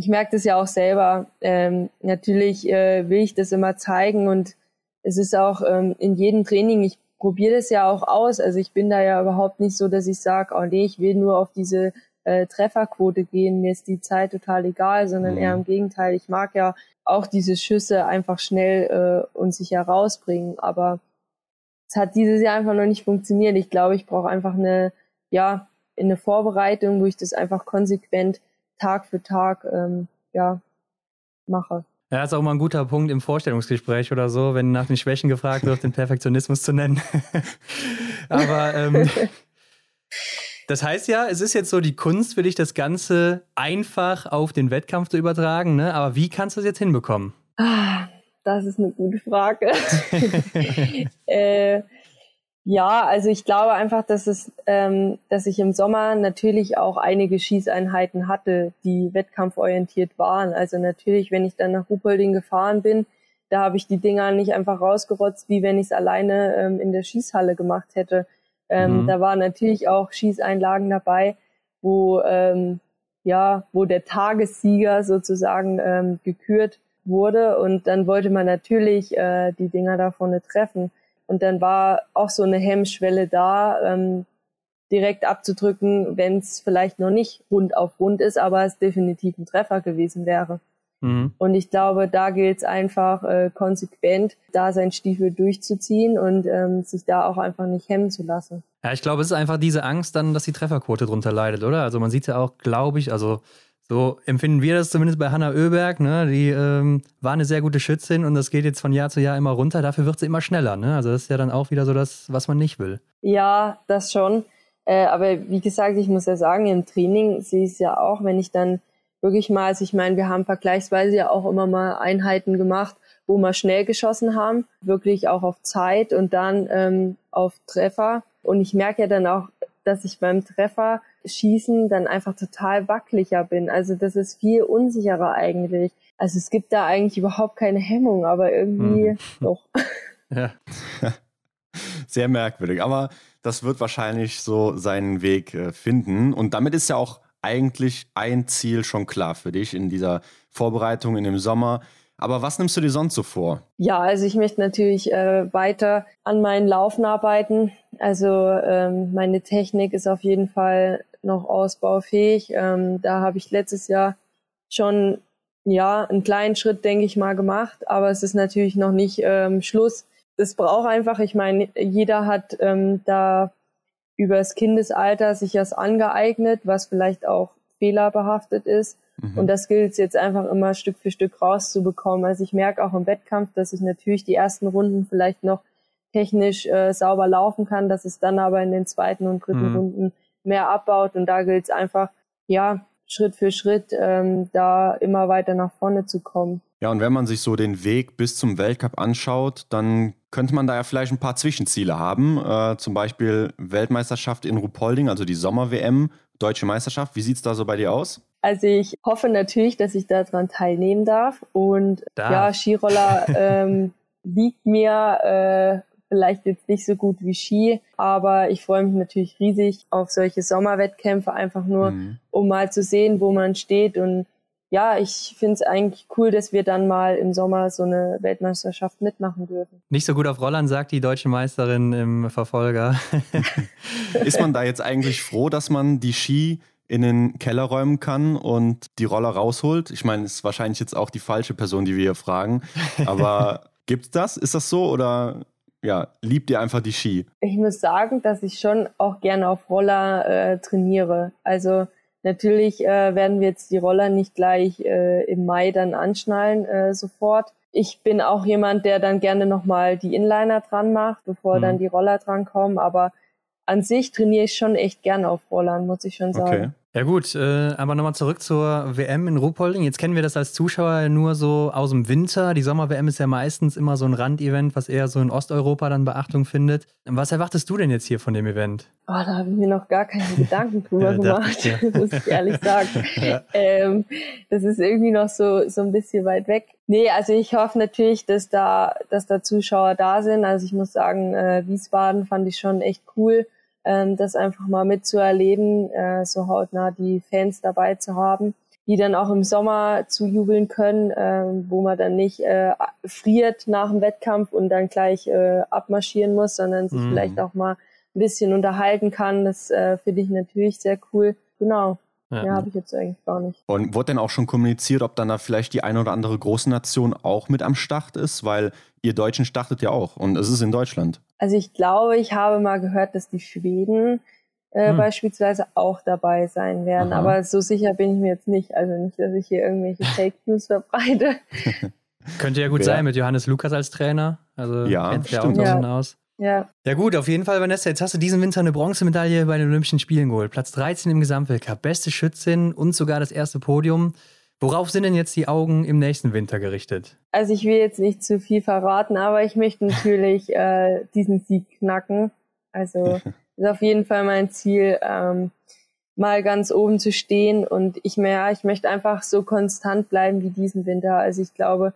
ich merke das ja auch selber. Ähm, natürlich äh, will ich das immer zeigen und es ist auch ähm, in jedem Training, ich probiere das ja auch aus. Also ich bin da ja überhaupt nicht so, dass ich sage, oh nee, ich will nur auf diese äh, Trefferquote gehen, mir ist die Zeit total egal, sondern mhm. eher im Gegenteil. Ich mag ja auch diese Schüsse einfach schnell äh, und sicher rausbringen. Aber es hat dieses Jahr einfach noch nicht funktioniert. Ich glaube, ich brauche einfach eine, ja, eine Vorbereitung, wo ich das einfach konsequent Tag für Tag ähm, ja, mache. Ja, ist auch mal ein guter Punkt im Vorstellungsgespräch oder so, wenn nach den Schwächen gefragt wird, den [laughs] Perfektionismus zu nennen. [laughs] Aber ähm, [laughs] das heißt ja, es ist jetzt so die Kunst für dich, das Ganze einfach auf den Wettkampf zu übertragen. Ne? Aber wie kannst du das jetzt hinbekommen? Ah, das ist eine gute Frage. [laughs] äh, ja, also ich glaube einfach, dass es, ähm, dass ich im Sommer natürlich auch einige Schießeinheiten hatte, die wettkampforientiert waren. Also natürlich, wenn ich dann nach Ruhpolding gefahren bin, da habe ich die Dinger nicht einfach rausgerotzt, wie wenn ich es alleine ähm, in der Schießhalle gemacht hätte. Ähm, mhm. Da waren natürlich auch Schießeinlagen dabei, wo ähm, ja, wo der Tagessieger sozusagen ähm, gekürt wurde und dann wollte man natürlich äh, die Dinger da vorne treffen. Und dann war auch so eine Hemmschwelle da, ähm, direkt abzudrücken, wenn es vielleicht noch nicht rund auf rund ist, aber es definitiv ein Treffer gewesen wäre. Mhm. Und ich glaube, da gilt es einfach äh, konsequent, da sein Stiefel durchzuziehen und ähm, sich da auch einfach nicht hemmen zu lassen. Ja, ich glaube, es ist einfach diese Angst dann, dass die Trefferquote drunter leidet, oder? Also man sieht ja auch, glaube ich, also so empfinden wir das zumindest bei Hanna Oeberg. Ne? Die ähm, war eine sehr gute Schützin und das geht jetzt von Jahr zu Jahr immer runter. Dafür wird sie immer schneller. Ne? Also das ist ja dann auch wieder so das, was man nicht will. Ja, das schon. Äh, aber wie gesagt, ich muss ja sagen, im Training sehe ich es ja auch, wenn ich dann wirklich mal, also ich meine, wir haben vergleichsweise ja auch immer mal Einheiten gemacht, wo wir schnell geschossen haben, wirklich auch auf Zeit und dann ähm, auf Treffer. Und ich merke ja dann auch, dass ich beim Treffer schießen dann einfach total wackeliger bin. Also das ist viel unsicherer eigentlich. Also es gibt da eigentlich überhaupt keine Hemmung, aber irgendwie hm. doch. [laughs] Ja. [laughs] Sehr merkwürdig, aber das wird wahrscheinlich so seinen Weg äh, finden. Und damit ist ja auch eigentlich ein Ziel schon klar für dich in dieser Vorbereitung in dem Sommer. Aber was nimmst du dir sonst so vor? Ja, also ich möchte natürlich äh, weiter an meinen Laufen arbeiten. Also ähm, meine Technik ist auf jeden Fall noch ausbaufähig. Ähm, da habe ich letztes Jahr schon ja, einen kleinen Schritt, denke ich mal, gemacht, aber es ist natürlich noch nicht ähm, Schluss. Es braucht einfach, ich meine, jeder hat ähm, da übers Kindesalter sich das angeeignet, was vielleicht auch fehlerbehaftet ist. Mhm. Und das gilt es jetzt einfach immer Stück für Stück rauszubekommen. Also ich merke auch im Wettkampf, dass ich natürlich die ersten Runden vielleicht noch technisch äh, sauber laufen kann, dass es dann aber in den zweiten und dritten mhm. Runden mehr abbaut. Und da gilt es einfach, ja, Schritt für Schritt ähm, da immer weiter nach vorne zu kommen. Ja, und wenn man sich so den Weg bis zum Weltcup anschaut, dann könnte man da ja vielleicht ein paar Zwischenziele haben. Äh, zum Beispiel Weltmeisterschaft in Ruhpolding, also die Sommer-WM, Deutsche Meisterschaft. Wie sieht es da so bei dir aus? Also ich hoffe natürlich, dass ich daran teilnehmen darf. Und darf. ja, Skiroller [laughs] ähm, liegt mir äh, vielleicht jetzt nicht so gut wie Ski, aber ich freue mich natürlich riesig auf solche Sommerwettkämpfe, einfach nur, mhm. um mal zu sehen, wo man steht. Und ja, ich finde es eigentlich cool, dass wir dann mal im Sommer so eine Weltmeisterschaft mitmachen dürfen. Nicht so gut auf Rollern, sagt die deutsche Meisterin im Verfolger. [laughs] Ist man da jetzt eigentlich froh, dass man die Ski in den Keller räumen kann und die Roller rausholt? Ich meine, es ist wahrscheinlich jetzt auch die falsche Person, die wir hier fragen, aber [laughs] gibt's das? Ist das so oder ja, liebt ihr einfach die Ski? Ich muss sagen, dass ich schon auch gerne auf Roller äh, trainiere. Also natürlich äh, werden wir jetzt die Roller nicht gleich äh, im Mai dann anschnallen äh, sofort. Ich bin auch jemand, der dann gerne nochmal die Inliner dran macht, bevor mhm. dann die Roller dran kommen. Aber an sich trainiere ich schon echt gerne auf Rollern, muss ich schon sagen. Okay. Ja gut, äh, aber nochmal zurück zur WM in Ruhpolding. Jetzt kennen wir das als Zuschauer nur so aus dem Winter. Die Sommer-WM ist ja meistens immer so ein Randevent, was eher so in Osteuropa dann Beachtung findet. Was erwartest du denn jetzt hier von dem Event? Oh, da habe ich mir noch gar keine Gedanken drüber [laughs] ja, gemacht, ich, ja. [laughs] muss ich ehrlich sagen. [laughs] ja. ähm, das ist irgendwie noch so, so ein bisschen weit weg. Nee, also ich hoffe natürlich, dass da, dass da Zuschauer da sind. Also ich muss sagen, äh, Wiesbaden fand ich schon echt cool ähm, das einfach mal mitzuerleben, äh, so hautnah die Fans dabei zu haben, die dann auch im Sommer zu jubeln können, äh, wo man dann nicht äh, friert nach dem Wettkampf und dann gleich äh, abmarschieren muss, sondern sich mhm. vielleicht auch mal ein bisschen unterhalten kann. Das äh, finde ich natürlich sehr cool. Genau. Ja, ja habe ich jetzt eigentlich gar nicht. Und wurde denn auch schon kommuniziert, ob dann da vielleicht die eine oder andere große Nation auch mit am Start ist? Weil ihr Deutschen startet ja auch und es ist in Deutschland. Also ich glaube, ich habe mal gehört, dass die Schweden äh, hm. beispielsweise auch dabei sein werden. Aha. Aber so sicher bin ich mir jetzt nicht. Also nicht, dass ich hier irgendwelche [laughs] Fake News verbreite. [laughs] Könnte ja gut Wer? sein mit Johannes Lukas als Trainer. Also ja, kennt ja auch ja. aus. Ja. Ja gut, auf jeden Fall, Vanessa, jetzt hast du diesen Winter eine Bronzemedaille bei den Olympischen Spielen geholt. Platz 13 im Gesamtweltcup, beste Schützin und sogar das erste Podium. Worauf sind denn jetzt die Augen im nächsten Winter gerichtet? Also ich will jetzt nicht zu viel verraten, aber ich möchte natürlich [laughs] äh, diesen Sieg knacken. Also [laughs] ist auf jeden Fall mein Ziel, ähm, mal ganz oben zu stehen. Und ich, mehr, ich möchte einfach so konstant bleiben wie diesen Winter. Also ich glaube,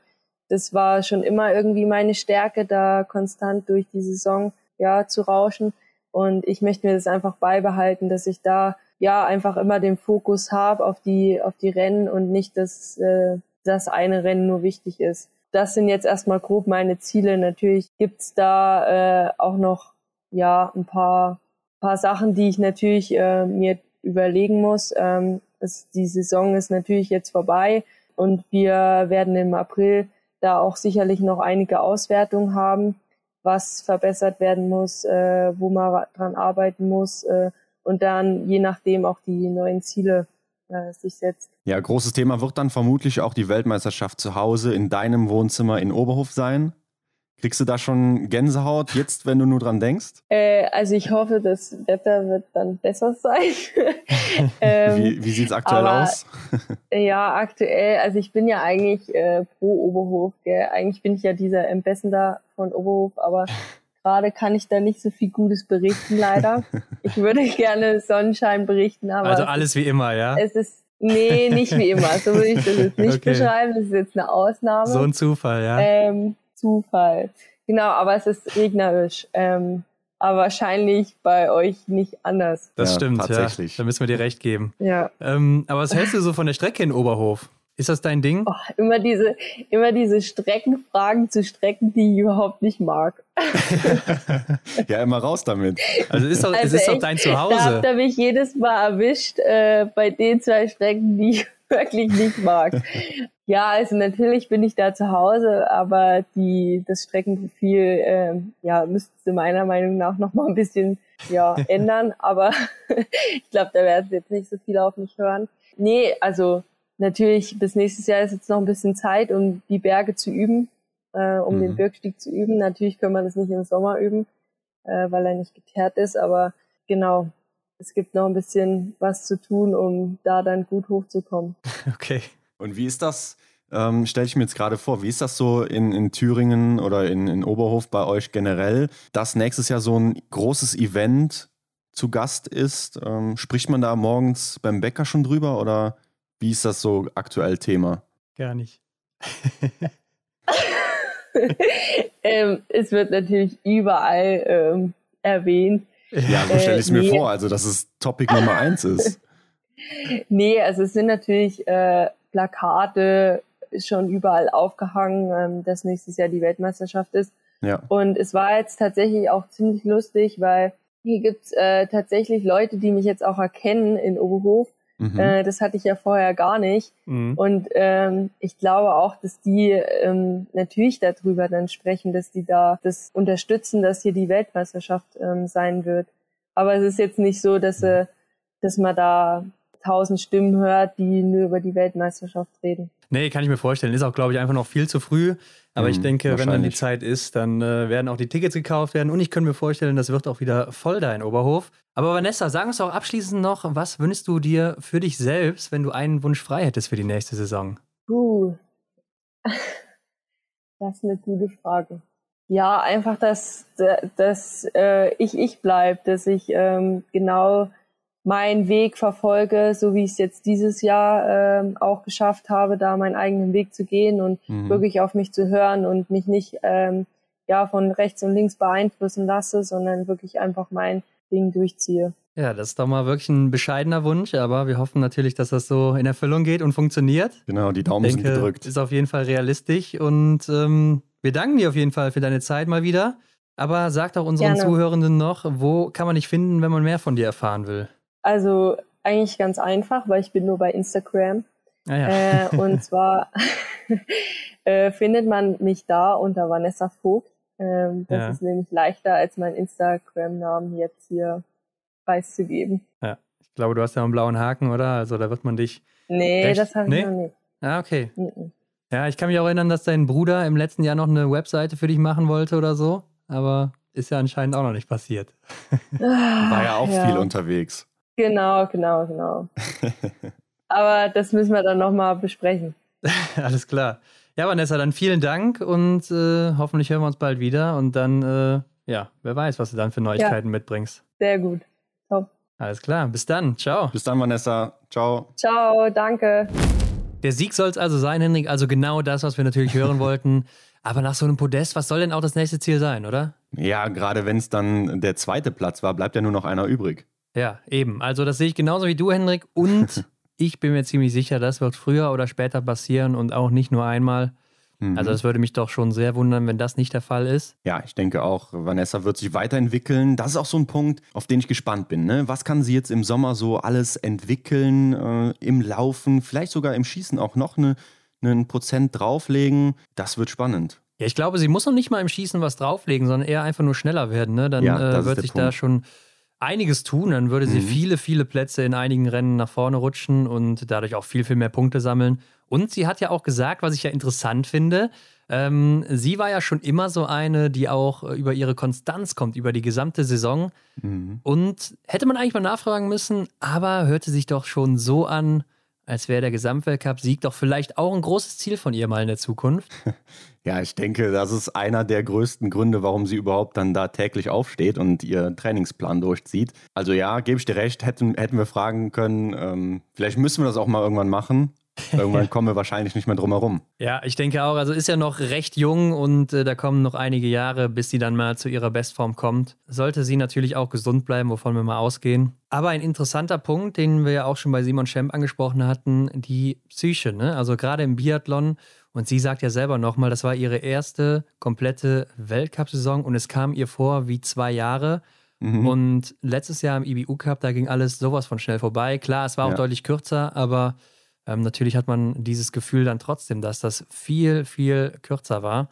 das war schon immer irgendwie meine Stärke, da konstant durch die Saison ja zu rauschen. Und ich möchte mir das einfach beibehalten, dass ich da ja einfach immer den Fokus habe auf die auf die Rennen und nicht, dass äh, das eine Rennen nur wichtig ist. Das sind jetzt erstmal grob meine Ziele. Natürlich gibt's da äh, auch noch ja ein paar paar Sachen, die ich natürlich äh, mir überlegen muss. Ähm, es, die Saison ist natürlich jetzt vorbei und wir werden im April da auch sicherlich noch einige Auswertungen haben, was verbessert werden muss, äh, wo man dran arbeiten muss äh, und dann je nachdem auch die neuen Ziele äh, sich setzt. Ja, großes Thema wird dann vermutlich auch die Weltmeisterschaft zu Hause in deinem Wohnzimmer in Oberhof sein. Kriegst du da schon Gänsehaut jetzt, wenn du nur dran denkst? Äh, also ich hoffe, das Wetter wird dann besser sein. [laughs] ähm, wie wie sieht es aktuell aber, aus? [laughs] ja, aktuell, also ich bin ja eigentlich äh, pro Oberhof. Gell? Eigentlich bin ich ja dieser Ambassador von Oberhof, aber [laughs] gerade kann ich da nicht so viel Gutes berichten, leider. ich würde gerne Sonnenschein berichten, aber. Also alles wie immer, ja? Es ist Nee, nicht wie immer. So würde ich das jetzt nicht okay. beschreiben. Das ist jetzt eine Ausnahme. So ein Zufall, ja. Ähm, Zufall. Genau, aber es ist regnerisch. Ähm, aber wahrscheinlich bei euch nicht anders. Das ja, stimmt, tatsächlich. Ja. Da müssen wir dir recht geben. Ja. Ähm, aber was hältst du so von der Strecke in Oberhof? Ist das dein Ding? Oh, immer diese, immer diese Streckenfragen zu Strecken, die ich überhaupt nicht mag. [laughs] ja, immer raus damit. Also, ist doch, also es ist echt, doch dein Zuhause. Da habt ihr mich jedes Mal erwischt äh, bei den zwei Strecken, die ich [laughs] wirklich nicht mag. Ja, also natürlich bin ich da zu Hause, aber die, das Streckenprofil äh, ja, müsste meiner Meinung nach noch mal ein bisschen ja, [laughs] ändern. Aber [laughs] ich glaube, da werden jetzt nicht so viel auf mich hören. Nee, also natürlich bis nächstes Jahr ist jetzt noch ein bisschen Zeit, um die Berge zu üben, äh, um mhm. den Birkstieg zu üben. Natürlich können wir das nicht im Sommer üben, äh, weil er nicht geteert ist, aber genau, es gibt noch ein bisschen was zu tun, um da dann gut hochzukommen. [laughs] Okay. Und wie ist das, ähm, stelle ich mir jetzt gerade vor, wie ist das so in, in Thüringen oder in, in Oberhof bei euch generell, dass nächstes Jahr so ein großes Event zu Gast ist? Ähm, spricht man da morgens beim Bäcker schon drüber oder wie ist das so aktuell Thema? Gar nicht. [laughs] ähm, es wird natürlich überall ähm, erwähnt. Ja, so stelle ich es mir äh, nee. vor, also dass es Topic Nummer eins ist. [laughs] nee, also es sind natürlich äh, Plakate schon überall aufgehangen, ähm, dass nächstes Jahr die Weltmeisterschaft ist. Ja. Und es war jetzt tatsächlich auch ziemlich lustig, weil hier gibt's äh, tatsächlich Leute, die mich jetzt auch erkennen in Oberhof. Mhm. Äh, das hatte ich ja vorher gar nicht. Mhm. Und ähm, ich glaube auch, dass die ähm, natürlich darüber dann sprechen, dass die da das unterstützen, dass hier die Weltmeisterschaft ähm, sein wird. Aber es ist jetzt nicht so, dass, äh, dass man da tausend Stimmen hört, die nur über die Weltmeisterschaft reden. Nee, kann ich mir vorstellen. Ist auch, glaube ich, einfach noch viel zu früh. Aber ich mhm, denke, wenn dann die Zeit ist, dann äh, werden auch die Tickets gekauft werden. Und ich könnte mir vorstellen, das wird auch wieder voll da in Oberhof. Aber Vanessa, sag uns doch abschließend noch, was wünschst du dir für dich selbst, wenn du einen Wunsch frei hättest für die nächste Saison? Uh, [laughs] das ist eine gute Frage. Ja, einfach, dass, dass äh, ich ich bleibe, dass ich ähm, genau meinen Weg verfolge, so wie ich es jetzt dieses Jahr äh, auch geschafft habe, da meinen eigenen Weg zu gehen und mhm. wirklich auf mich zu hören und mich nicht ähm, ja von rechts und links beeinflussen lasse, sondern wirklich einfach mein Ding durchziehe. Ja, das ist doch mal wirklich ein bescheidener Wunsch, aber wir hoffen natürlich, dass das so in Erfüllung geht und funktioniert. Genau, die Daumen denke, sind gedrückt. Ist auf jeden Fall realistisch und ähm, wir danken dir auf jeden Fall für deine Zeit mal wieder. Aber sag doch unseren Gerne. Zuhörenden noch, wo kann man dich finden, wenn man mehr von dir erfahren will? Also eigentlich ganz einfach, weil ich bin nur bei Instagram. Ah, ja. äh, [laughs] und zwar [laughs] äh, findet man mich da unter Vanessa Vogt. Ähm, das ja. ist nämlich leichter, als meinen Instagram-Namen jetzt hier preiszugeben. Ja, ich glaube, du hast ja einen blauen Haken, oder? Also da wird man dich. Nee, recht... das habe ich nee? noch nicht. Ah, okay. Mhm. Ja, ich kann mich auch erinnern, dass dein Bruder im letzten Jahr noch eine Webseite für dich machen wollte oder so, aber ist ja anscheinend auch noch nicht passiert. [laughs] War ja auch ja. viel unterwegs. Genau, genau, genau. Aber das müssen wir dann nochmal besprechen. [laughs] Alles klar. Ja, Vanessa, dann vielen Dank und äh, hoffentlich hören wir uns bald wieder und dann, äh, ja, wer weiß, was du dann für Neuigkeiten ja. mitbringst. Sehr gut. Top. Alles klar. Bis dann. Ciao. Bis dann, Vanessa. Ciao. Ciao, danke. Der Sieg soll es also sein, Henrik. Also genau das, was wir natürlich hören wollten. [laughs] Aber nach so einem Podest, was soll denn auch das nächste Ziel sein, oder? Ja, gerade wenn es dann der zweite Platz war, bleibt ja nur noch einer übrig. Ja, eben. Also das sehe ich genauso wie du, Henrik. Und [laughs] ich bin mir ziemlich sicher, das wird früher oder später passieren und auch nicht nur einmal. Mhm. Also das würde mich doch schon sehr wundern, wenn das nicht der Fall ist. Ja, ich denke auch, Vanessa wird sich weiterentwickeln. Das ist auch so ein Punkt, auf den ich gespannt bin. Ne? Was kann sie jetzt im Sommer so alles entwickeln, äh, im Laufen, vielleicht sogar im Schießen auch noch eine, einen Prozent drauflegen? Das wird spannend. Ja, ich glaube, sie muss noch nicht mal im Schießen was drauflegen, sondern eher einfach nur schneller werden. Ne? Dann ja, äh, wird sich Punkt. da schon einiges tun, dann würde sie mhm. viele, viele Plätze in einigen Rennen nach vorne rutschen und dadurch auch viel, viel mehr Punkte sammeln. Und sie hat ja auch gesagt, was ich ja interessant finde, ähm, sie war ja schon immer so eine, die auch über ihre Konstanz kommt, über die gesamte Saison. Mhm. Und hätte man eigentlich mal nachfragen müssen, aber hörte sich doch schon so an, als wäre der Gesamtweltcup-Sieg doch vielleicht auch ein großes Ziel von ihr mal in der Zukunft. [laughs] Ja, ich denke, das ist einer der größten Gründe, warum sie überhaupt dann da täglich aufsteht und ihren Trainingsplan durchzieht. Also ja, gebe ich dir recht, hätten, hätten wir fragen können, ähm, vielleicht müssen wir das auch mal irgendwann machen. [laughs] Irgendwann kommen wir wahrscheinlich nicht mehr drum herum. Ja, ich denke auch. Also ist ja noch recht jung und äh, da kommen noch einige Jahre, bis sie dann mal zu ihrer Bestform kommt. Sollte sie natürlich auch gesund bleiben, wovon wir mal ausgehen. Aber ein interessanter Punkt, den wir ja auch schon bei Simon Schemp angesprochen hatten, die Psyche. Ne? Also gerade im Biathlon. Und sie sagt ja selber nochmal, das war ihre erste komplette Weltcup-Saison und es kam ihr vor wie zwei Jahre. Mhm. Und letztes Jahr im IBU Cup, da ging alles sowas von schnell vorbei. Klar, es war auch ja. deutlich kürzer, aber Ähm, natürlich hat man dieses Gefühl dann trotzdem, dass das viel, viel kürzer war.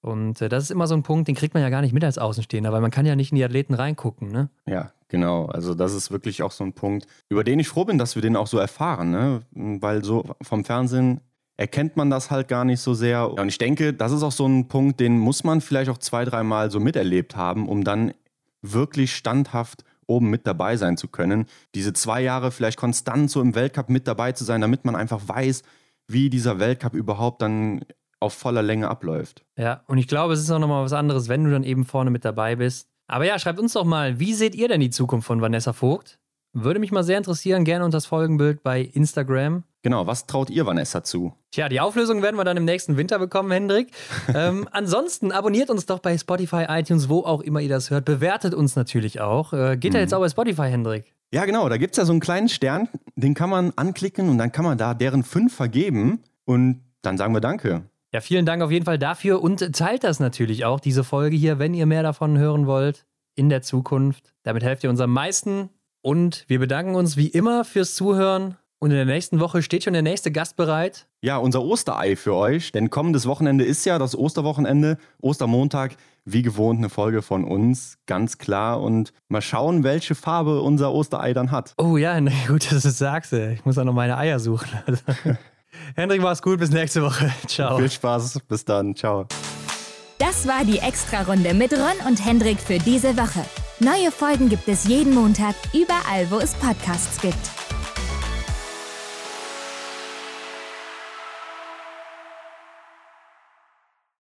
Und äh, das ist immer so ein Punkt, den kriegt man ja gar nicht mit als Außenstehender, weil man kann ja nicht in die Athleten reingucken, ne? Ja, genau. Also das ist wirklich auch so ein Punkt, über den ich froh bin, dass wir den auch so erfahren, ne? Weil so vom Fernsehen erkennt man das halt gar nicht so sehr. Und ich denke, das ist auch so ein Punkt, den muss man vielleicht auch zwei, dreimal so miterlebt haben, um dann wirklich standhaft oben mit dabei sein zu können. Diese zwei Jahre vielleicht konstant so im Weltcup mit dabei zu sein, damit man einfach weiß, wie dieser Weltcup überhaupt dann auf voller Länge abläuft. Ja, und ich glaube, es ist auch nochmal was anderes, wenn du dann eben vorne mit dabei bist. Aber ja, schreibt uns doch mal, wie seht ihr denn die Zukunft von Vanessa Vogt? Würde mich mal sehr interessieren, gerne unter das Folgenbild bei Instagram. Genau, was traut ihr Vanessa zu? Tja, die Auflösung werden wir dann im nächsten Winter bekommen, Hendrik. [laughs] ähm, ansonsten abonniert uns doch bei Spotify, iTunes, wo auch immer ihr das hört. Bewertet uns natürlich auch. Äh, geht mhm. ja jetzt auch bei Spotify, Hendrik? Ja, genau. Da gibt es ja so einen kleinen Stern, den kann man anklicken und dann kann man da deren fünf vergeben. Und dann sagen wir Danke. Ja, vielen Dank auf jeden Fall dafür und teilt das natürlich auch, diese Folge hier, wenn ihr mehr davon hören wollt in der Zukunft. Damit helft ihr uns am meisten. Und wir bedanken uns wie immer fürs Zuhören. Und in der nächsten Woche steht schon der nächste Gast bereit. Ja, unser Osterei für euch. Denn kommendes Wochenende ist ja das Osterwochenende, Ostermontag. Wie gewohnt eine Folge von uns, ganz klar. Und mal schauen, welche Farbe unser Osterei dann hat. Oh ja, [laughs] gut, dass du es sagst. Ich muss auch noch meine Eier suchen. [laughs] Hendrik, mach's gut, bis nächste Woche. [laughs] Ciao. Viel Spaß, bis dann. Ciao. Das war die Extra-Runde mit Ron und Hendrik für diese Woche. Neue Folgen gibt es jeden Montag, überall, wo es Podcasts gibt.